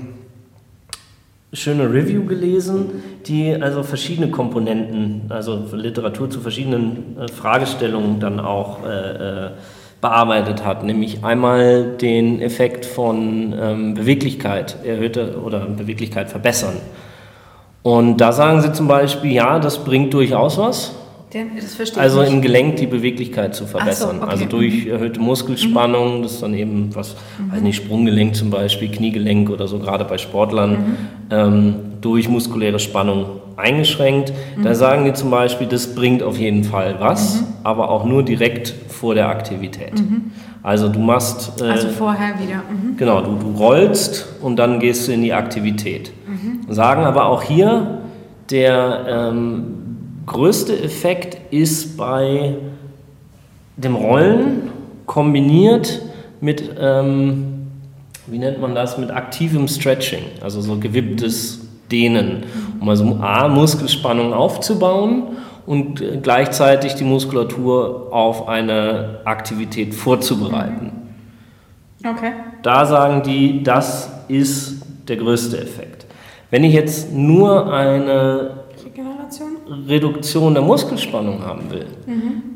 schöne Review gelesen, die also verschiedene Komponenten, also Literatur zu verschiedenen äh, Fragestellungen dann auch äh, äh, bearbeitet hat, nämlich einmal den Effekt von ähm, Beweglichkeit erhöhte oder Beweglichkeit verbessern. Und da sagen sie zum Beispiel, ja, das bringt durchaus was. Also ich im Gelenk die Beweglichkeit zu verbessern. okay. Also durch erhöhte Muskelspannung, das ist dann eben was, weiß nicht, Sprunggelenk zum Beispiel, Kniegelenk oder so, gerade bei Sportlern, ähm, durch muskuläre Spannung eingeschränkt. Da sagen die zum Beispiel, das bringt auf jeden Fall was, aber auch nur direkt vor der Aktivität. Also du machst, äh, Also vorher wieder. Mhm. Genau, du, du rollst und dann gehst du in die Aktivität. Sagen aber auch hier, der ähm, größte Effekt ist bei dem Rollen kombiniert mit, ähm, wie nennt man das, mit aktivem Stretching, also so gewipptes Dehnen, um also A, Muskelspannung aufzubauen und gleichzeitig die Muskulatur auf eine Aktivität vorzubereiten. Okay. Da sagen die, das ist der größte Effekt. Wenn ich jetzt nur eine? Reduktion der Muskelspannung haben will,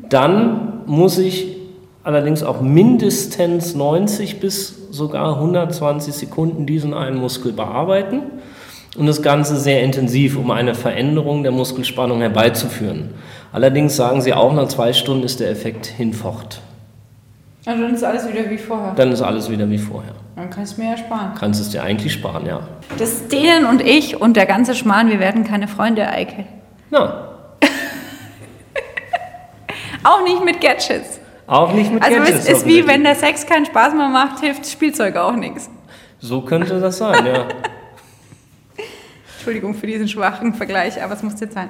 dann muss ich allerdings auch mindestens 90 bis sogar 120 Sekunden diesen einen Muskel bearbeiten und das Ganze sehr intensiv, um eine Veränderung der Muskelspannung herbeizuführen. Allerdings sagen sie auch, nach zwei Stunden ist der Effekt hinfort. Also dann ist alles wieder wie vorher. Dann ist alles wieder wie vorher. Dann kannst du mir ja sparen. Kannst es dir eigentlich sparen, ja. Das Dehnen und ich und der ganze Schmarrn, wir werden keine Freunde, Eike. Na, (laughs) Auch nicht mit Gadgets. auch nicht mit Also es Gadgets ist wie, wenn der Sex keinen Spaß mehr macht, hilft Spielzeug auch nichts. So könnte das sein, ja. (laughs) Entschuldigung für diesen schwachen Vergleich, aber es muss jetzt sein.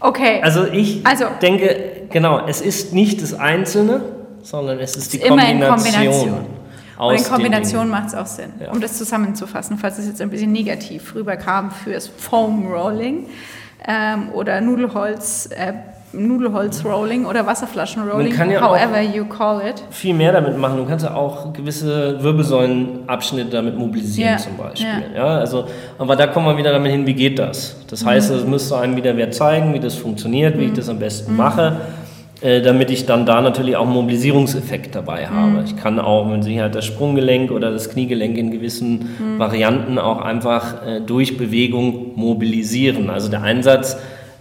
Okay, Also ich Also- denke, genau, es ist nicht das Einzelne, sondern es ist die immer in Kombination. Kombination. aus und in Kombination macht es auch Sinn. Ja. Um das zusammenzufassen, falls es jetzt ein bisschen negativ rüberkam fürs Foam Rolling ähm, oder Nudelholz, äh, Nudelholz Rolling oder Wasserflaschen Rolling, kann ja however you call it. Viel mehr damit machen. Du kannst ja auch gewisse Wirbelsäulenabschnitte damit mobilisieren Ja, zum Beispiel. Ja. also, aber da kommen wir wieder damit hin, wie geht das? Das heißt, Mhm. es müsste einem wieder wer zeigen, wie das funktioniert, wie ich das am besten mache. äh, damit ich dann da natürlich auch einen Mobilisierungseffekt dabei habe. Ich kann auch mit Sicherheit das Sprunggelenk oder das Kniegelenk in gewissen Varianten auch einfach äh, durch Bewegung mobilisieren. Also der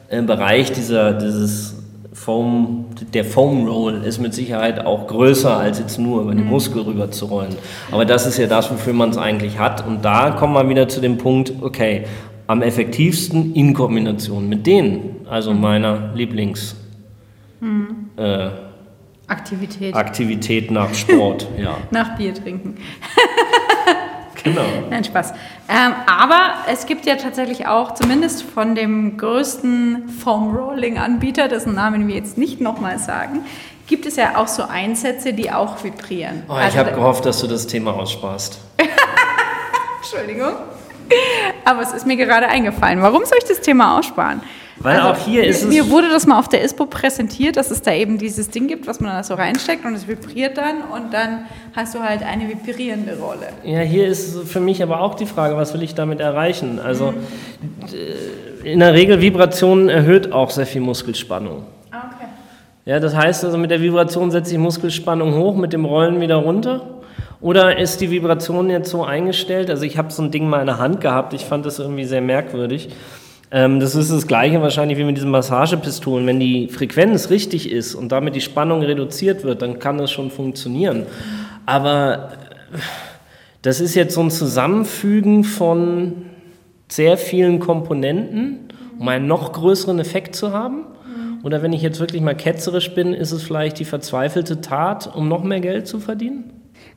Einsatzbereich dieser, dieses Foam, der Foam Roll ist mit Sicherheit auch größer als jetzt nur über den Muskel rüber zu rollen. Aber das ist ja das, wofür man es eigentlich hat. Und da kommen wir wieder zu dem Punkt, okay, am effektivsten in Kombination mit denen, also meiner Lieblings äh, Aktivität. Aktivität nach Sport, (laughs) ja, Nach Bier trinken. (laughs) genau. (laughs) Nein, Spaß. Ähm, aber es gibt ja tatsächlich auch, zumindest von dem größten Foam Rolling Anbieter, dessen Namen wir jetzt nicht nochmal sagen, gibt es ja auch so Einsätze, die auch vibrieren. Oh, ich Also habe gehofft, dass du das Thema aussparst. (laughs) Entschuldigung. Aber es ist mir gerade eingefallen. Warum soll ich das Thema aussparen? Weil auch hier ist es- Mir wurde das mal auf der ISPO präsentiert, dass es da eben dieses Ding gibt, was man da so reinsteckt und es vibriert dann und dann hast du halt eine vibrierende Rolle. Ja, hier ist für mich aber auch die Frage, was will ich damit erreichen? Also äh, in der Regel Vibration erhöht auch sehr viel Muskelspannung. Ah, okay. Ja, das heißt also mit der Vibration setze ich Muskelspannung hoch, mit dem Rollen wieder runter. Oder ist die Vibration jetzt so eingestellt? Also ich habe so ein Ding mal in der Hand gehabt, ich fand das irgendwie sehr merkwürdig. Ähm, das ist das gleiche wahrscheinlich wie mit diesen Massagepistolen. Wenn die Frequenz richtig ist und damit die Spannung reduziert wird, dann kann das schon funktionieren. Aber das ist jetzt so ein Zusammenfügen von sehr vielen Komponenten, um einen noch größeren Effekt zu haben. Oder wenn ich jetzt wirklich mal ketzerisch bin, ist es vielleicht die verzweifelte Tat, um noch mehr Geld zu verdienen?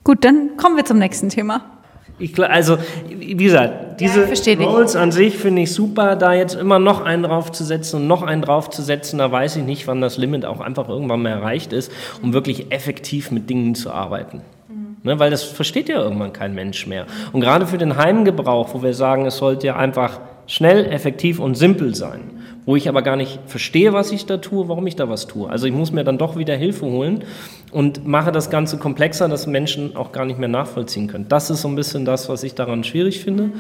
Gut, dann kommen wir zum nächsten Thema. Ich, also, wie gesagt, diese ja, Rolls an sich finde ich super, da jetzt immer noch einen draufzusetzen und noch einen draufzusetzen, da weiß ich nicht, wann das Limit auch einfach irgendwann mal erreicht ist, um wirklich effektiv mit Dingen zu arbeiten. Mhm. Ne, weil das versteht ja irgendwann kein Mensch mehr. Und gerade für den Heimgebrauch, wo wir sagen, es sollte ja einfach schnell, effektiv und simpel sein, wo ich aber gar nicht verstehe, was ich da tue, warum ich da was tue. Also ich muss mir dann doch wieder Hilfe holen und mache das Ganze komplexer, dass Menschen auch gar nicht mehr nachvollziehen können. Das ist so ein bisschen das, was ich daran schwierig finde.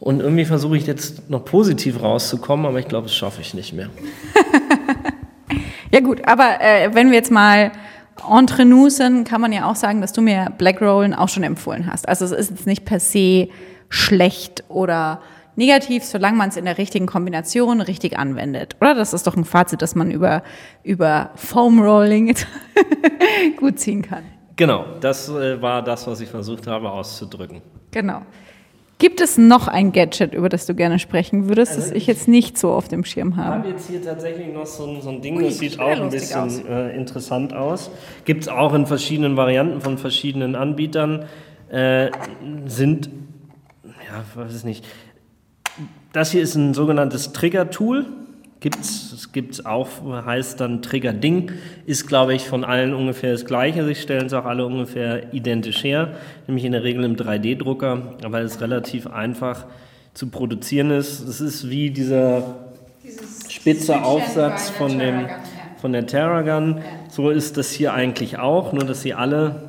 Und irgendwie versuche ich jetzt noch positiv rauszukommen, aber ich glaube, das schaffe ich nicht mehr. (laughs) ja gut, aber äh, wenn wir jetzt mal entre nous sind, kann man ja auch sagen, dass du mir Black Rollen auch schon empfohlen hast. Also es ist jetzt nicht per se schlecht oder negativ, solange man es in der richtigen Kombination richtig anwendet. Oder? Das ist doch ein Fazit, das man über, über Foam Rolling (laughs) gut ziehen kann. Genau, das äh, war das, was ich versucht habe auszudrücken. Genau. Gibt es noch ein Gadget, über das du gerne sprechen würdest, also das ich jetzt nicht so auf dem Schirm habe? Ich habe jetzt hier tatsächlich noch so ein, so ein Ding, Ui, das sieht auch ein bisschen äh, interessant aus. Gibt es auch in verschiedenen Varianten von verschiedenen Anbietern. Äh, sind, ja, weiß ich nicht, das hier ist ein sogenanntes Trigger-Tool. Gibt's, es gibt auch, heißt dann Trigger-Ding, ist, glaube ich, von allen ungefähr das gleiche. Sie stellen es auch alle ungefähr identisch her, nämlich in der Regel im 3D-Drucker, weil es relativ einfach zu produzieren ist. Es ist wie dieser Dieses spitze Aufsatz von, dem, von der Terragun. So ist das hier eigentlich auch, nur dass sie alle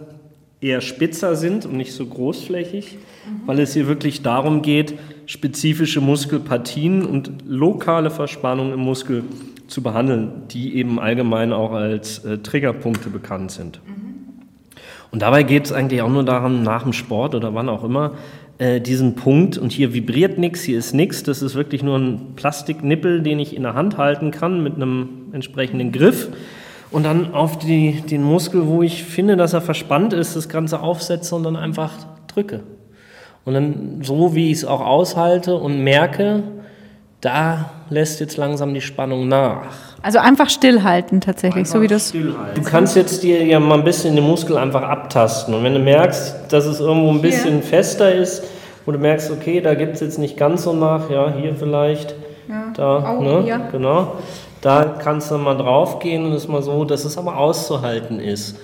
eher spitzer sind und nicht so großflächig, mhm. weil es hier wirklich darum geht, spezifische Muskelpartien und lokale Verspannungen im Muskel zu behandeln, die eben allgemein auch als äh, Triggerpunkte bekannt sind. Mhm. Und dabei geht es eigentlich auch nur darum, nach dem Sport oder wann auch immer, äh, diesen Punkt, und hier vibriert nichts, hier ist nichts, das ist wirklich nur ein Plastiknippel, den ich in der Hand halten kann mit einem entsprechenden Griff und dann auf die, den Muskel, wo ich finde, dass er verspannt ist, das Ganze aufsetze und dann einfach drücke. Und dann so, wie ich es auch aushalte und merke, da lässt jetzt langsam die Spannung nach. Also einfach stillhalten tatsächlich, einfach so wie das. Du kannst jetzt dir ja mal ein bisschen den Muskel einfach abtasten. Und wenn du merkst, dass es irgendwo ein bisschen hier. fester ist, wo du merkst, okay, da gibt es jetzt nicht ganz so nach, ja, hier vielleicht, ja. da, Auch ne? Hier. genau. Da kannst du mal drauf gehen und es ist mal so, dass es aber auszuhalten ist.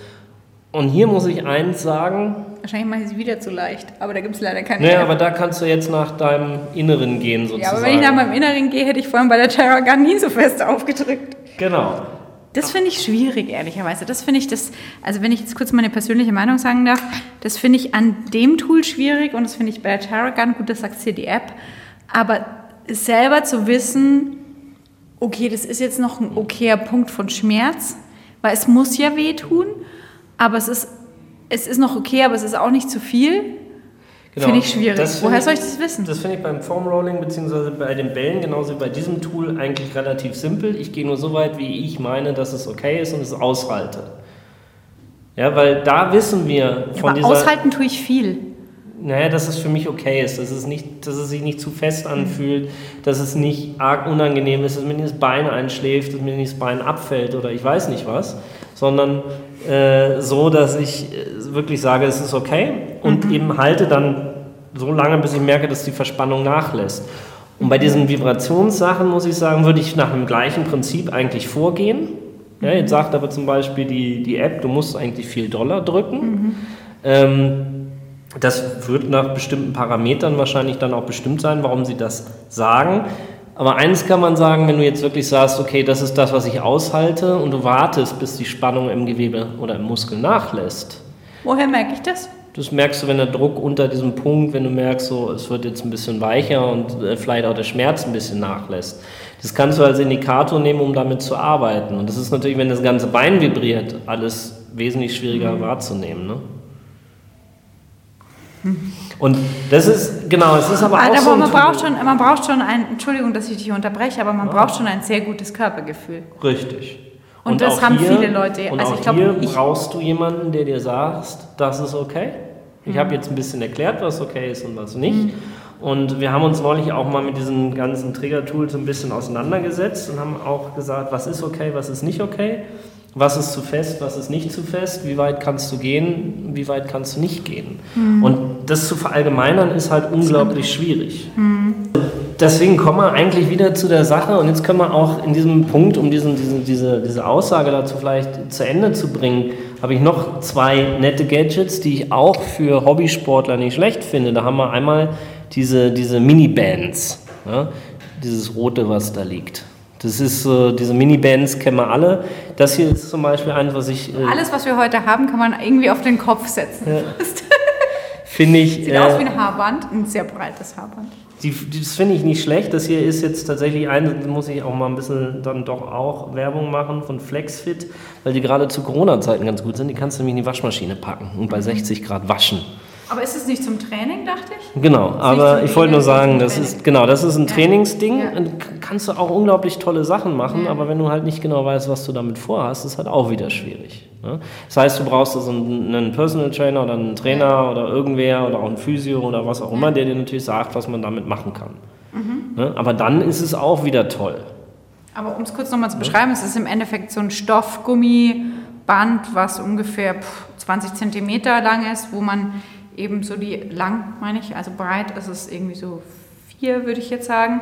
Und hier muss ich eins sagen. Wahrscheinlich mache ich es wieder zu leicht, aber da gibt es leider keine. Naja, aber da kannst du jetzt nach deinem Inneren gehen sozusagen. Ja, aber wenn ich nach meinem Inneren gehe, hätte ich vorhin bei der Terra Gun nie so fest aufgedrückt. Genau. Das finde ich schwierig, ehrlicherweise. Das finde ich das, also wenn ich jetzt kurz meine persönliche Meinung sagen darf, das finde ich an dem Tool schwierig und das finde ich bei der Terra Gun, gut, das sagt hier die App, aber selber zu wissen, okay, das ist jetzt noch ein okayer Punkt von Schmerz, weil es muss ja wehtun, aber es ist, es ist noch okay, aber es ist auch nicht zu viel. Genau. Finde ich schwierig. Woher soll ich das wissen? Das finde ich beim Foam Rolling bzw. bei den Bällen genauso wie bei diesem Tool eigentlich relativ simpel. Ich gehe nur so weit, wie ich meine, dass es okay ist und es aushalte. Ja, weil da wissen wir von aber dieser. Aushalten tue ich viel naja, dass es für mich okay ist, dass es, nicht, dass es sich nicht zu fest anfühlt, dass es nicht arg unangenehm ist, dass mir nicht das Bein einschläft, dass mir nicht das Bein abfällt oder ich weiß nicht was, sondern äh, so, dass ich äh, wirklich sage, es ist okay und mhm. eben halte dann so lange, bis ich merke, dass die Verspannung nachlässt. Und bei diesen Vibrationssachen, muss ich sagen, würde ich nach dem gleichen Prinzip eigentlich vorgehen. Ja, jetzt sagt aber zum Beispiel die, die App, du musst eigentlich viel Dollar drücken. Mhm. Ähm, das wird nach bestimmten Parametern wahrscheinlich dann auch bestimmt sein, warum sie das sagen. Aber eines kann man sagen, wenn du jetzt wirklich sagst, okay, das ist das, was ich aushalte und du wartest, bis die Spannung im Gewebe oder im Muskel nachlässt. Woher merke ich das? Das merkst du, wenn der Druck unter diesem Punkt, wenn du merkst, so, es wird jetzt ein bisschen weicher und äh, vielleicht auch der Schmerz ein bisschen nachlässt. Das kannst du als Indikator nehmen, um damit zu arbeiten. Und das ist natürlich, wenn das ganze Bein vibriert, alles wesentlich schwieriger mhm. wahrzunehmen. Ne? Und das ist, genau, es ist aber, aber auch so man braucht schon, man braucht schon ein, Entschuldigung, dass ich dich unterbreche, aber man ja. braucht schon ein sehr gutes Körpergefühl. Richtig. Und, das haben hier, viele Leute. Und also auch ich glaube, hier ich, brauchst du jemanden, der dir sagt, das ist okay. Ich Mhm. habe jetzt ein bisschen erklärt, was okay ist und was nicht. Und wir haben uns neulich auch mal mit diesen ganzen Trigger-Tools ein bisschen auseinandergesetzt und haben auch gesagt, was ist okay, was ist nicht okay, was ist zu fest, was ist nicht zu fest, wie weit kannst du gehen, wie weit kannst du nicht gehen. Und das zu verallgemeinern ist halt unglaublich schwierig. Deswegen kommen wir eigentlich wieder zu der Sache und jetzt können wir auch in diesem Punkt, um diesen, diesen, diese, diese Aussage dazu vielleicht zu Ende zu bringen, habe ich noch zwei nette Gadgets, die ich auch für Hobbysportler nicht schlecht finde. Da haben wir einmal diese, diese Mini-Bands, ja? dieses rote, was da liegt. Das ist äh, diese Mini-Bands kennen wir alle. Das hier ist zum Beispiel eins, was ich äh, alles, was wir heute haben, kann man irgendwie auf den Kopf setzen. (laughs) finde ich. Sieht äh, aus wie ein Haarband, ein sehr breites Haarband. Die, das finde ich nicht schlecht. Das hier ist jetzt tatsächlich ein, muss ich auch mal ein bisschen dann doch auch Werbung machen von Flexfit, weil die gerade zu Corona-Zeiten ganz gut sind. Die kannst du nämlich in die Waschmaschine packen und bei 60 Grad waschen. Aber ist es nicht zum Training, dachte ich? Genau, aber ich wollte nur sagen, das Training. ist genau, das ist ein Ja. Trainingsding. Ja. Kannst du auch unglaublich tolle Sachen machen, Ja. aber wenn du halt nicht genau weißt, was du damit vorhast, ist halt auch wieder schwierig. Ne? Das heißt, du brauchst also einen, Personal Trainer oder einen Trainer oder irgendwer oder auch einen Physio oder was auch immer, der dir natürlich sagt, was man damit machen kann. Mhm. Ne? Aber dann ist es auch wieder toll. Aber um es kurz nochmal zu beschreiben, es ist im Endeffekt so ein Stoffgummiband, was ungefähr pff, 20 Zentimeter lang ist, wo man eben so die lang, meine ich, also breit ist es irgendwie so vier, würde ich jetzt sagen.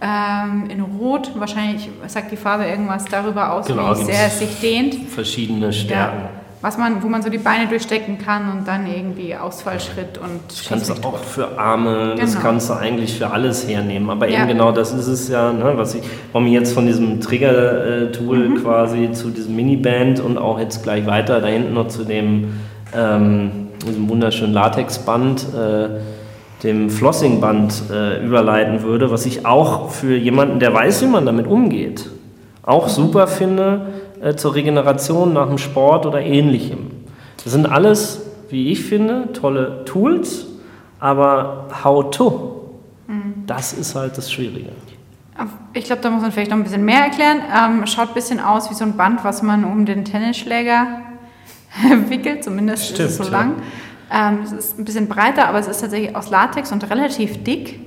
Ähm, in Rot, wahrscheinlich sagt die Farbe irgendwas darüber aus, Genau, wie sehr es sich dehnt. Verschiedene Stärken. Ja. Was man, wo man so die Beine durchstecken kann und dann irgendwie Ausfallschritt und Das kannst du auch für Arme, das Genau. kannst du eigentlich für alles hernehmen. Aber Ja. eben genau das ist es ja, ne, was ich, warum ich jetzt von diesem Trigger-Tool Mhm. quasi zu diesem Miniband und auch jetzt gleich weiter da hinten noch zu dem ähm, diesem wunderschönen Latexband, äh, dem Flossingband äh, überleiten würde, was ich auch für jemanden, der weiß, wie man damit umgeht, auch super finde äh, zur Regeneration nach dem Sport oder ähnlichem. Das sind alles, wie ich finde, tolle Tools, aber how to, Mhm. das ist halt das Schwierige. Ich glaube, da muss man vielleicht noch ein bisschen mehr erklären. Ähm, schaut ein bisschen aus wie so ein Band, was man um den Tennisschläger wickelt, zumindest ist es so Stimmt, ja. lang. Ähm, es ist ein bisschen breiter, aber es ist tatsächlich aus Latex und relativ dick.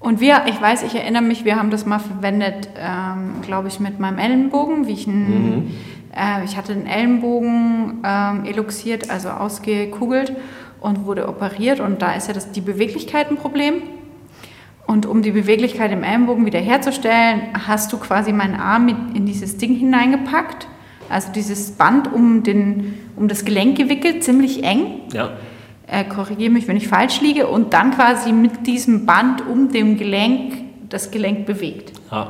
Und wir, ich weiß, ich erinnere mich, wir haben das mal verwendet, ähm, glaube ich, mit meinem Ellenbogen, wie ich einen, äh, ich hatte einen Ellenbogen ähm, eluxiert, also ausgekugelt und wurde operiert und da ist ja das, die Beweglichkeit ein Problem. Und um die Beweglichkeit im Ellenbogen wiederherzustellen, hast du quasi meinen Arm mit in dieses Ding hineingepackt. Also dieses Band um, den, um das Gelenk gewickelt, ziemlich eng. Ja, Äh, Korrigiere mich, wenn ich falsch liege. Und dann quasi mit diesem Band um dem Gelenk das Gelenk bewegt. ja.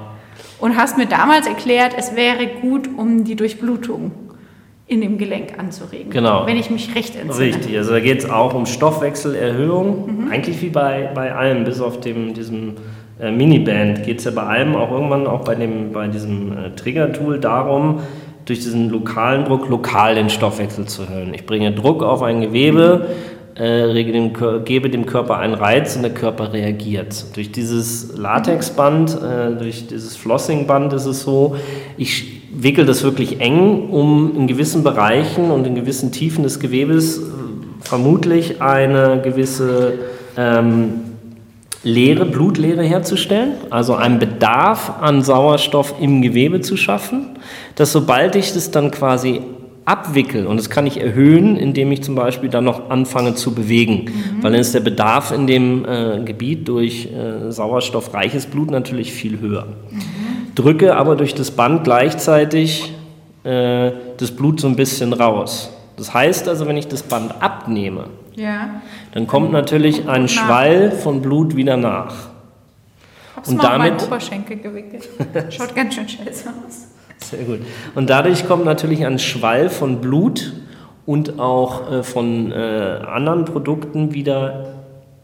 Und hast mir damals erklärt, es wäre gut, um die Durchblutung in dem Gelenk anzuregen. Genau. Wenn ich mich recht entsinne. Richtig, also da geht es auch um Stoffwechselerhöhung, eigentlich wie bei, bei allem, bis auf dem, diesem äh, Miniband geht es ja bei allem auch irgendwann auch bei, dem, bei diesem äh, Trigger-Tool darum, durch diesen lokalen Druck lokal den Stoffwechsel zu erhöhen. Ich bringe Druck auf ein Gewebe, äh, dem, gebe dem Körper einen Reiz und der Körper reagiert. Durch dieses Latexband, äh, durch dieses Flossingband ist es so, ich wickel das wirklich eng, um in gewissen Bereichen und in gewissen Tiefen des Gewebes äh, vermutlich eine gewisse ähm, Leere, Blutleere herzustellen, also einen Bedarf an Sauerstoff im Gewebe zu schaffen, dass sobald ich das dann quasi abwickel, und das kann ich erhöhen, indem ich zum Beispiel dann noch anfange zu bewegen, weil dann ist der Bedarf in dem äh, Gebiet durch äh, sauerstoffreiches Blut natürlich viel höher. Drücke aber durch das Band gleichzeitig äh, das Blut so ein bisschen raus. Das heißt also, wenn ich das Band abnehme, Ja. dann kommt natürlich ein. Schwall von Blut wieder nach. Hab's Und mal damit- Oberschenkel gewickelt. (laughs) Schaut ganz schön scheiße aus. Sehr gut. Und dadurch kommt natürlich ein Schwall von Blut und auch äh, von äh, anderen Produkten wieder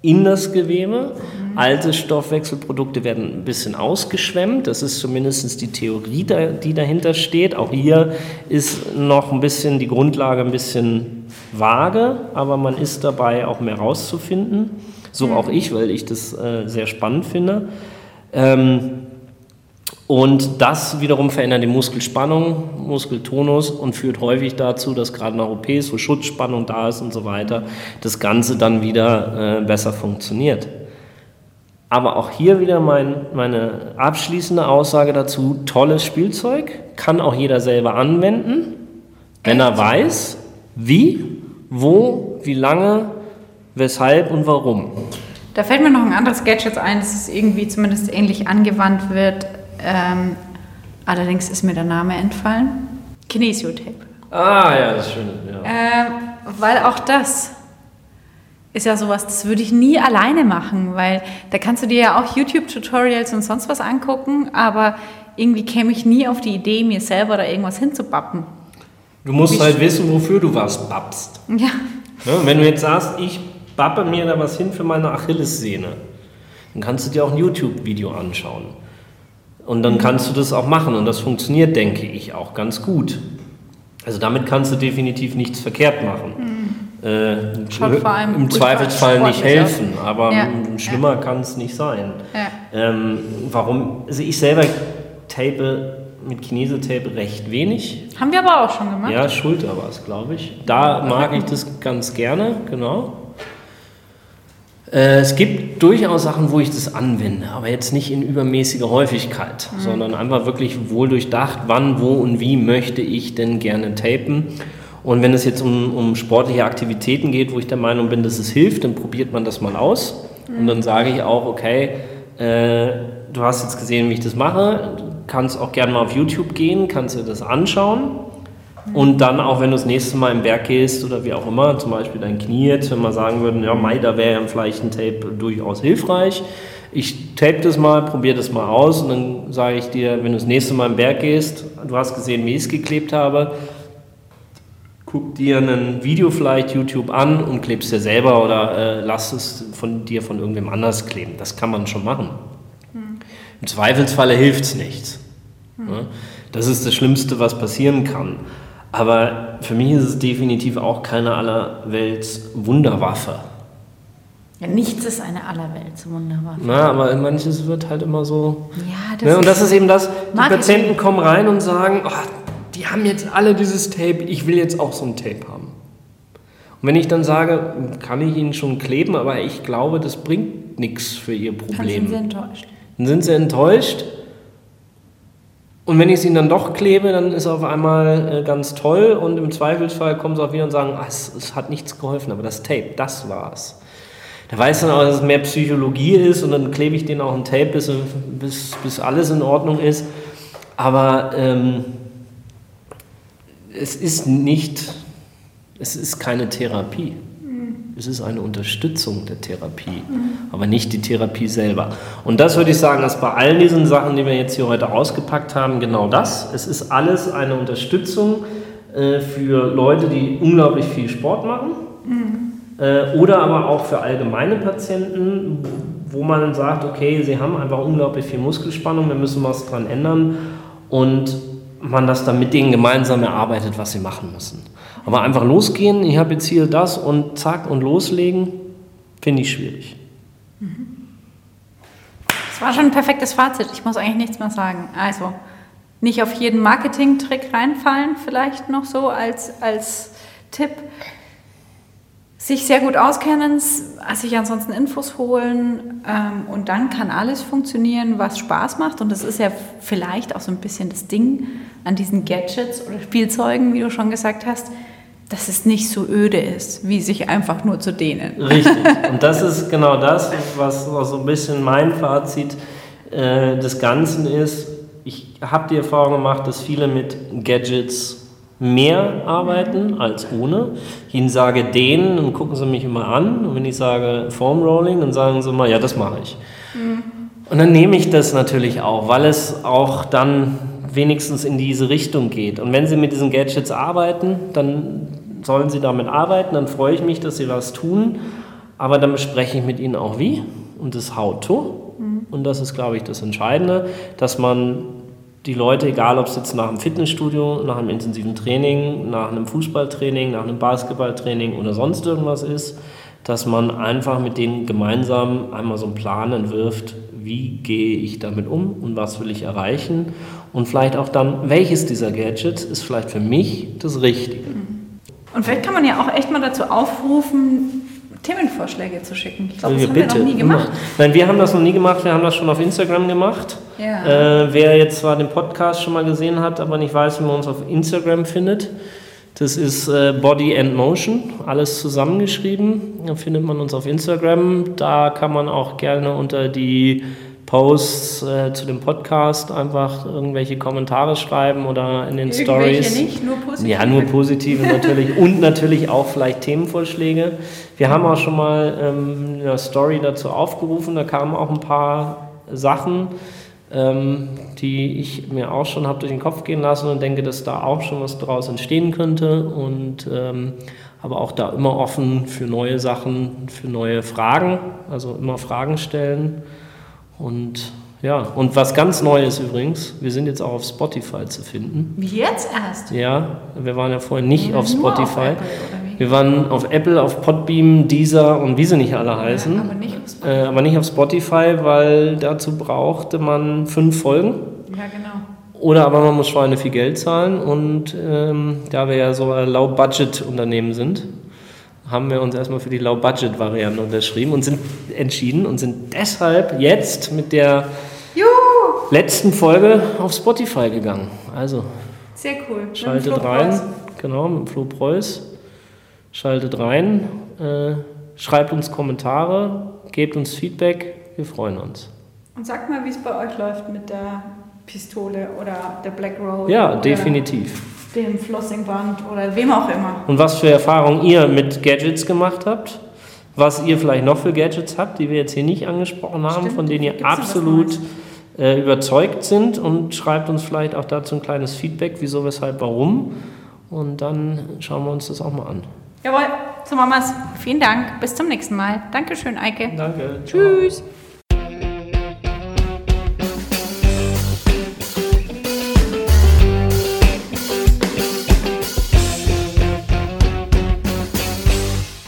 in das Gewebe. Alte Stoffwechselprodukte werden ein bisschen ausgeschwemmt. Das ist zumindest die Theorie, da- die dahinter steht. Auch hier ist noch ein bisschen die Grundlage ein bisschen vage, aber man ist dabei auch mehr rauszufinden. So auch ich, weil ich das äh, sehr spannend finde. Ähm, Und das wiederum verändert die Muskelspannung, Muskeltonus und führt häufig dazu, dass gerade nach OPs, wo Schutzspannung da ist und so weiter, das Ganze dann wieder äh, besser funktioniert. Aber auch hier wieder mein, meine abschließende Aussage dazu, tolles Spielzeug, kann auch jeder selber anwenden, wenn er weiß, wie, wo, wie lange, weshalb und warum. Da fällt mir noch ein anderes Gadget ein, das irgendwie zumindest ähnlich angewandt wird. Ähm, allerdings ist mir der Name entfallen. Kinesiotape. Ah ja, das ist schön. Ja. Äh, weil auch das ist ja sowas, das würde ich nie alleine machen, weil da kannst du dir ja auch YouTube-Tutorials und sonst was angucken, aber irgendwie käme ich nie auf die Idee, mir selber da irgendwas hinzubappen. Du musst ich halt wissen, wofür du was bappst. Ja. ja. Wenn du jetzt sagst, ich bappe mir da was hin für meine Achillessehne, dann kannst du dir auch ein YouTube-Video anschauen. Und dann kannst du das auch machen und das funktioniert, denke ich, auch ganz gut. Also damit kannst du definitiv nichts verkehrt machen. Mhm äh, im Zweifelsfall nicht helfen, aber ja. schlimmer ja. kann es nicht sein. Ja. Ähm, warum? Also ich selber tape mit Kinesetape recht wenig. Haben wir aber auch schon gemacht. Ja, Schulter war es, glaube ich. Da mag ich das ganz gerne, genau. Äh, es gibt durchaus Sachen, wo ich das anwende, aber jetzt nicht in übermäßiger Häufigkeit, mhm. sondern einfach wirklich wohl durchdacht, wann, wo und wie möchte ich denn gerne tapen. Und wenn es jetzt um, um sportliche Aktivitäten geht, wo ich der Meinung bin, dass es hilft, dann probiert man das mal aus. Mhm. Und dann sage ich auch, okay, äh, du hast jetzt gesehen, wie ich das mache, du kannst auch gerne mal auf YouTube gehen, kannst dir das anschauen. Und dann auch, wenn du das nächste Mal im Berg gehst oder wie auch immer, zum Beispiel dein Knie jetzt, wenn wir sagen würden, ja, Mai, da wäre ja vielleicht ein Tape durchaus hilfreich. Ich tape das mal, probiere das mal aus und dann sage ich dir, wenn du das nächste Mal im Berg gehst, du hast gesehen, wie ich es geklebt habe, guck dir ein Video vielleicht YouTube an und klebst dir selber oder äh, lass es von dir von irgendwem anders kleben. Das kann man schon machen. Hm. Im Zweifelsfalle hilft es nichts. Hm. Das ist das Schlimmste, was passieren kann. Aber für mich ist es definitiv auch keine allerwelts Wunderwaffe. Ja, nichts ist eine allerwelts Wunderwaffe. Na, aber manches wird halt immer so. Ja, das ne? Und das ist eben das, die Patienten kommen rein und sagen, oh, die haben jetzt alle dieses Tape, ich will jetzt auch so ein Tape haben. Und wenn ich dann sage, kann ich Ihnen schon kleben, aber ich glaube, das bringt nichts für Ihr Problem. Dann sind Sie enttäuscht. Dann sind Sie enttäuscht. Und wenn ich es Ihnen dann doch klebe, dann ist es auf einmal äh, ganz toll und im Zweifelsfall kommen Sie auch wieder und sagen, ah, es, es hat nichts geholfen, aber das Tape, das war's. Der weiß dann auch, dass es mehr Psychologie ist und dann klebe ich den auch ein Tape, bis, bis, bis alles in Ordnung ist. Aber ähm, es ist nicht, es ist keine Therapie. Es ist eine Unterstützung der Therapie, aber nicht die Therapie selber. Und das würde ich sagen, ist bei all diesen Sachen, die wir jetzt hier heute ausgepackt haben, genau das. Es ist alles eine Unterstützung äh, für Leute, die unglaublich viel Sport machen. Mhm. Äh, oder aber auch für allgemeine Patienten, wo man sagt, okay, sie haben einfach unglaublich viel Muskelspannung, wir müssen was dran ändern. Und man das dann mit denen gemeinsam erarbeitet, was sie machen müssen. Aber einfach losgehen, ich habe jetzt hier das und zack und loslegen, finde ich schwierig. Das war schon ein perfektes Fazit. Ich muss eigentlich nichts mehr sagen. Also nicht auf jeden Marketing-Trick reinfallen, vielleicht noch so als, als Tipp sich sehr gut auskennen, sich ansonsten Infos holen ähm, und dann kann alles funktionieren, was Spaß macht. Und das ist ja vielleicht auch so ein bisschen das Ding an diesen Gadgets oder Spielzeugen, wie du schon gesagt hast, dass es nicht so öde ist, wie sich einfach nur zu dehnen. Richtig. Und das ist genau das, was so ein bisschen mein Fazit äh, des Ganzen ist. Ich habe die Erfahrung gemacht, dass viele mit Gadgets mehr arbeiten als ohne. Ich ihnen sage den, dann gucken sie mich immer an. Und wenn ich sage Foam Rolling, dann sagen sie mal, ja, das mache ich. Mhm. Und dann nehme ich das natürlich auch, weil es auch dann wenigstens in diese Richtung geht. Und wenn sie mit diesen Gadgets arbeiten, dann sollen sie damit arbeiten. Dann freue ich mich, dass sie was tun. Aber dann bespreche ich mit ihnen auch wie und das How-to. Mhm. Und das ist, glaube ich, das Entscheidende, dass man die Leute, egal ob es jetzt nach einem Fitnessstudio, nach einem intensiven Training, nach einem Fußballtraining, nach einem Basketballtraining oder sonst irgendwas ist, dass man einfach mit denen gemeinsam einmal so einen Plan entwirft, wie gehe ich damit um und was will ich erreichen und vielleicht auch dann, welches dieser Gadgets ist vielleicht für mich das Richtige. Und vielleicht kann man ja auch echt mal dazu aufrufen, Themenvorschläge zu schicken. Ich glaube, das haben bitte, wir noch nie gemacht. Nein, wir haben das noch nie gemacht, wir haben das schon auf Instagram gemacht. Ja. Äh, wer jetzt zwar den Podcast schon mal gesehen hat, aber nicht weiß, wie man uns auf Instagram findet, das ist äh, Body and Motion, alles zusammengeschrieben. Da findet man uns auf Instagram. Da kann man auch gerne unter die Posts äh, zu dem Podcast einfach irgendwelche Kommentare schreiben oder in den Stories. nicht, nur positiv. Ja, nur positive natürlich und natürlich auch vielleicht Themenvorschläge. Wir haben auch schon mal ähm, eine Story dazu aufgerufen, da kamen auch ein paar Sachen, ähm, die ich mir auch schon habe durch den Kopf gehen lassen und denke, dass da auch schon was daraus entstehen könnte und ähm, aber auch da immer offen für neue Sachen, für neue Fragen, also immer Fragen stellen und ja, und was ganz Neues übrigens, wir sind jetzt auch auf Spotify zu finden. Wie jetzt erst? Ja, wir waren ja vorher nicht auf Nur auf Spotify. Apple, wir waren auf Apple, auf Podbeam, Deezer und wie sie nicht alle heißen. Ja, aber nicht auf Spotify. äh, aber nicht auf Spotify, weil dazu brauchte man fünf Folgen. Ja, genau. Oder aber man muss Schweine viel Geld zahlen. Und ähm, da wir ja so ein Low-Budget-Unternehmen sind, haben wir uns erstmal für die Low-Budget-Variante unterschrieben und sind entschieden und sind deshalb jetzt mit der Juhu! letzten Folge auf Spotify gegangen. Also Sehr cool. Schaltet Flo rein, Preuß. genau, mit Flo Preuß. Schaltet rein, äh, schreibt uns Kommentare, gebt uns Feedback, wir freuen uns. Und sagt mal, wie es bei euch läuft mit der Pistole oder der Black Roll. Ja, definitiv. Dem Flossingband oder wem auch immer. Und was für Erfahrungen ihr mit Gadgets gemacht habt, was ihr vielleicht noch für Gadgets habt, die wir jetzt hier nicht angesprochen haben, Stimmt, von denen ihr gibt's absolut äh, überzeugt sind und schreibt uns vielleicht auch dazu ein kleines Feedback, wieso, weshalb, warum. Und dann schauen wir uns das auch mal an. Jawohl, so machen wir's. Vielen Dank. Bis zum nächsten Mal. Dankeschön, Eike. Danke. Tschüss.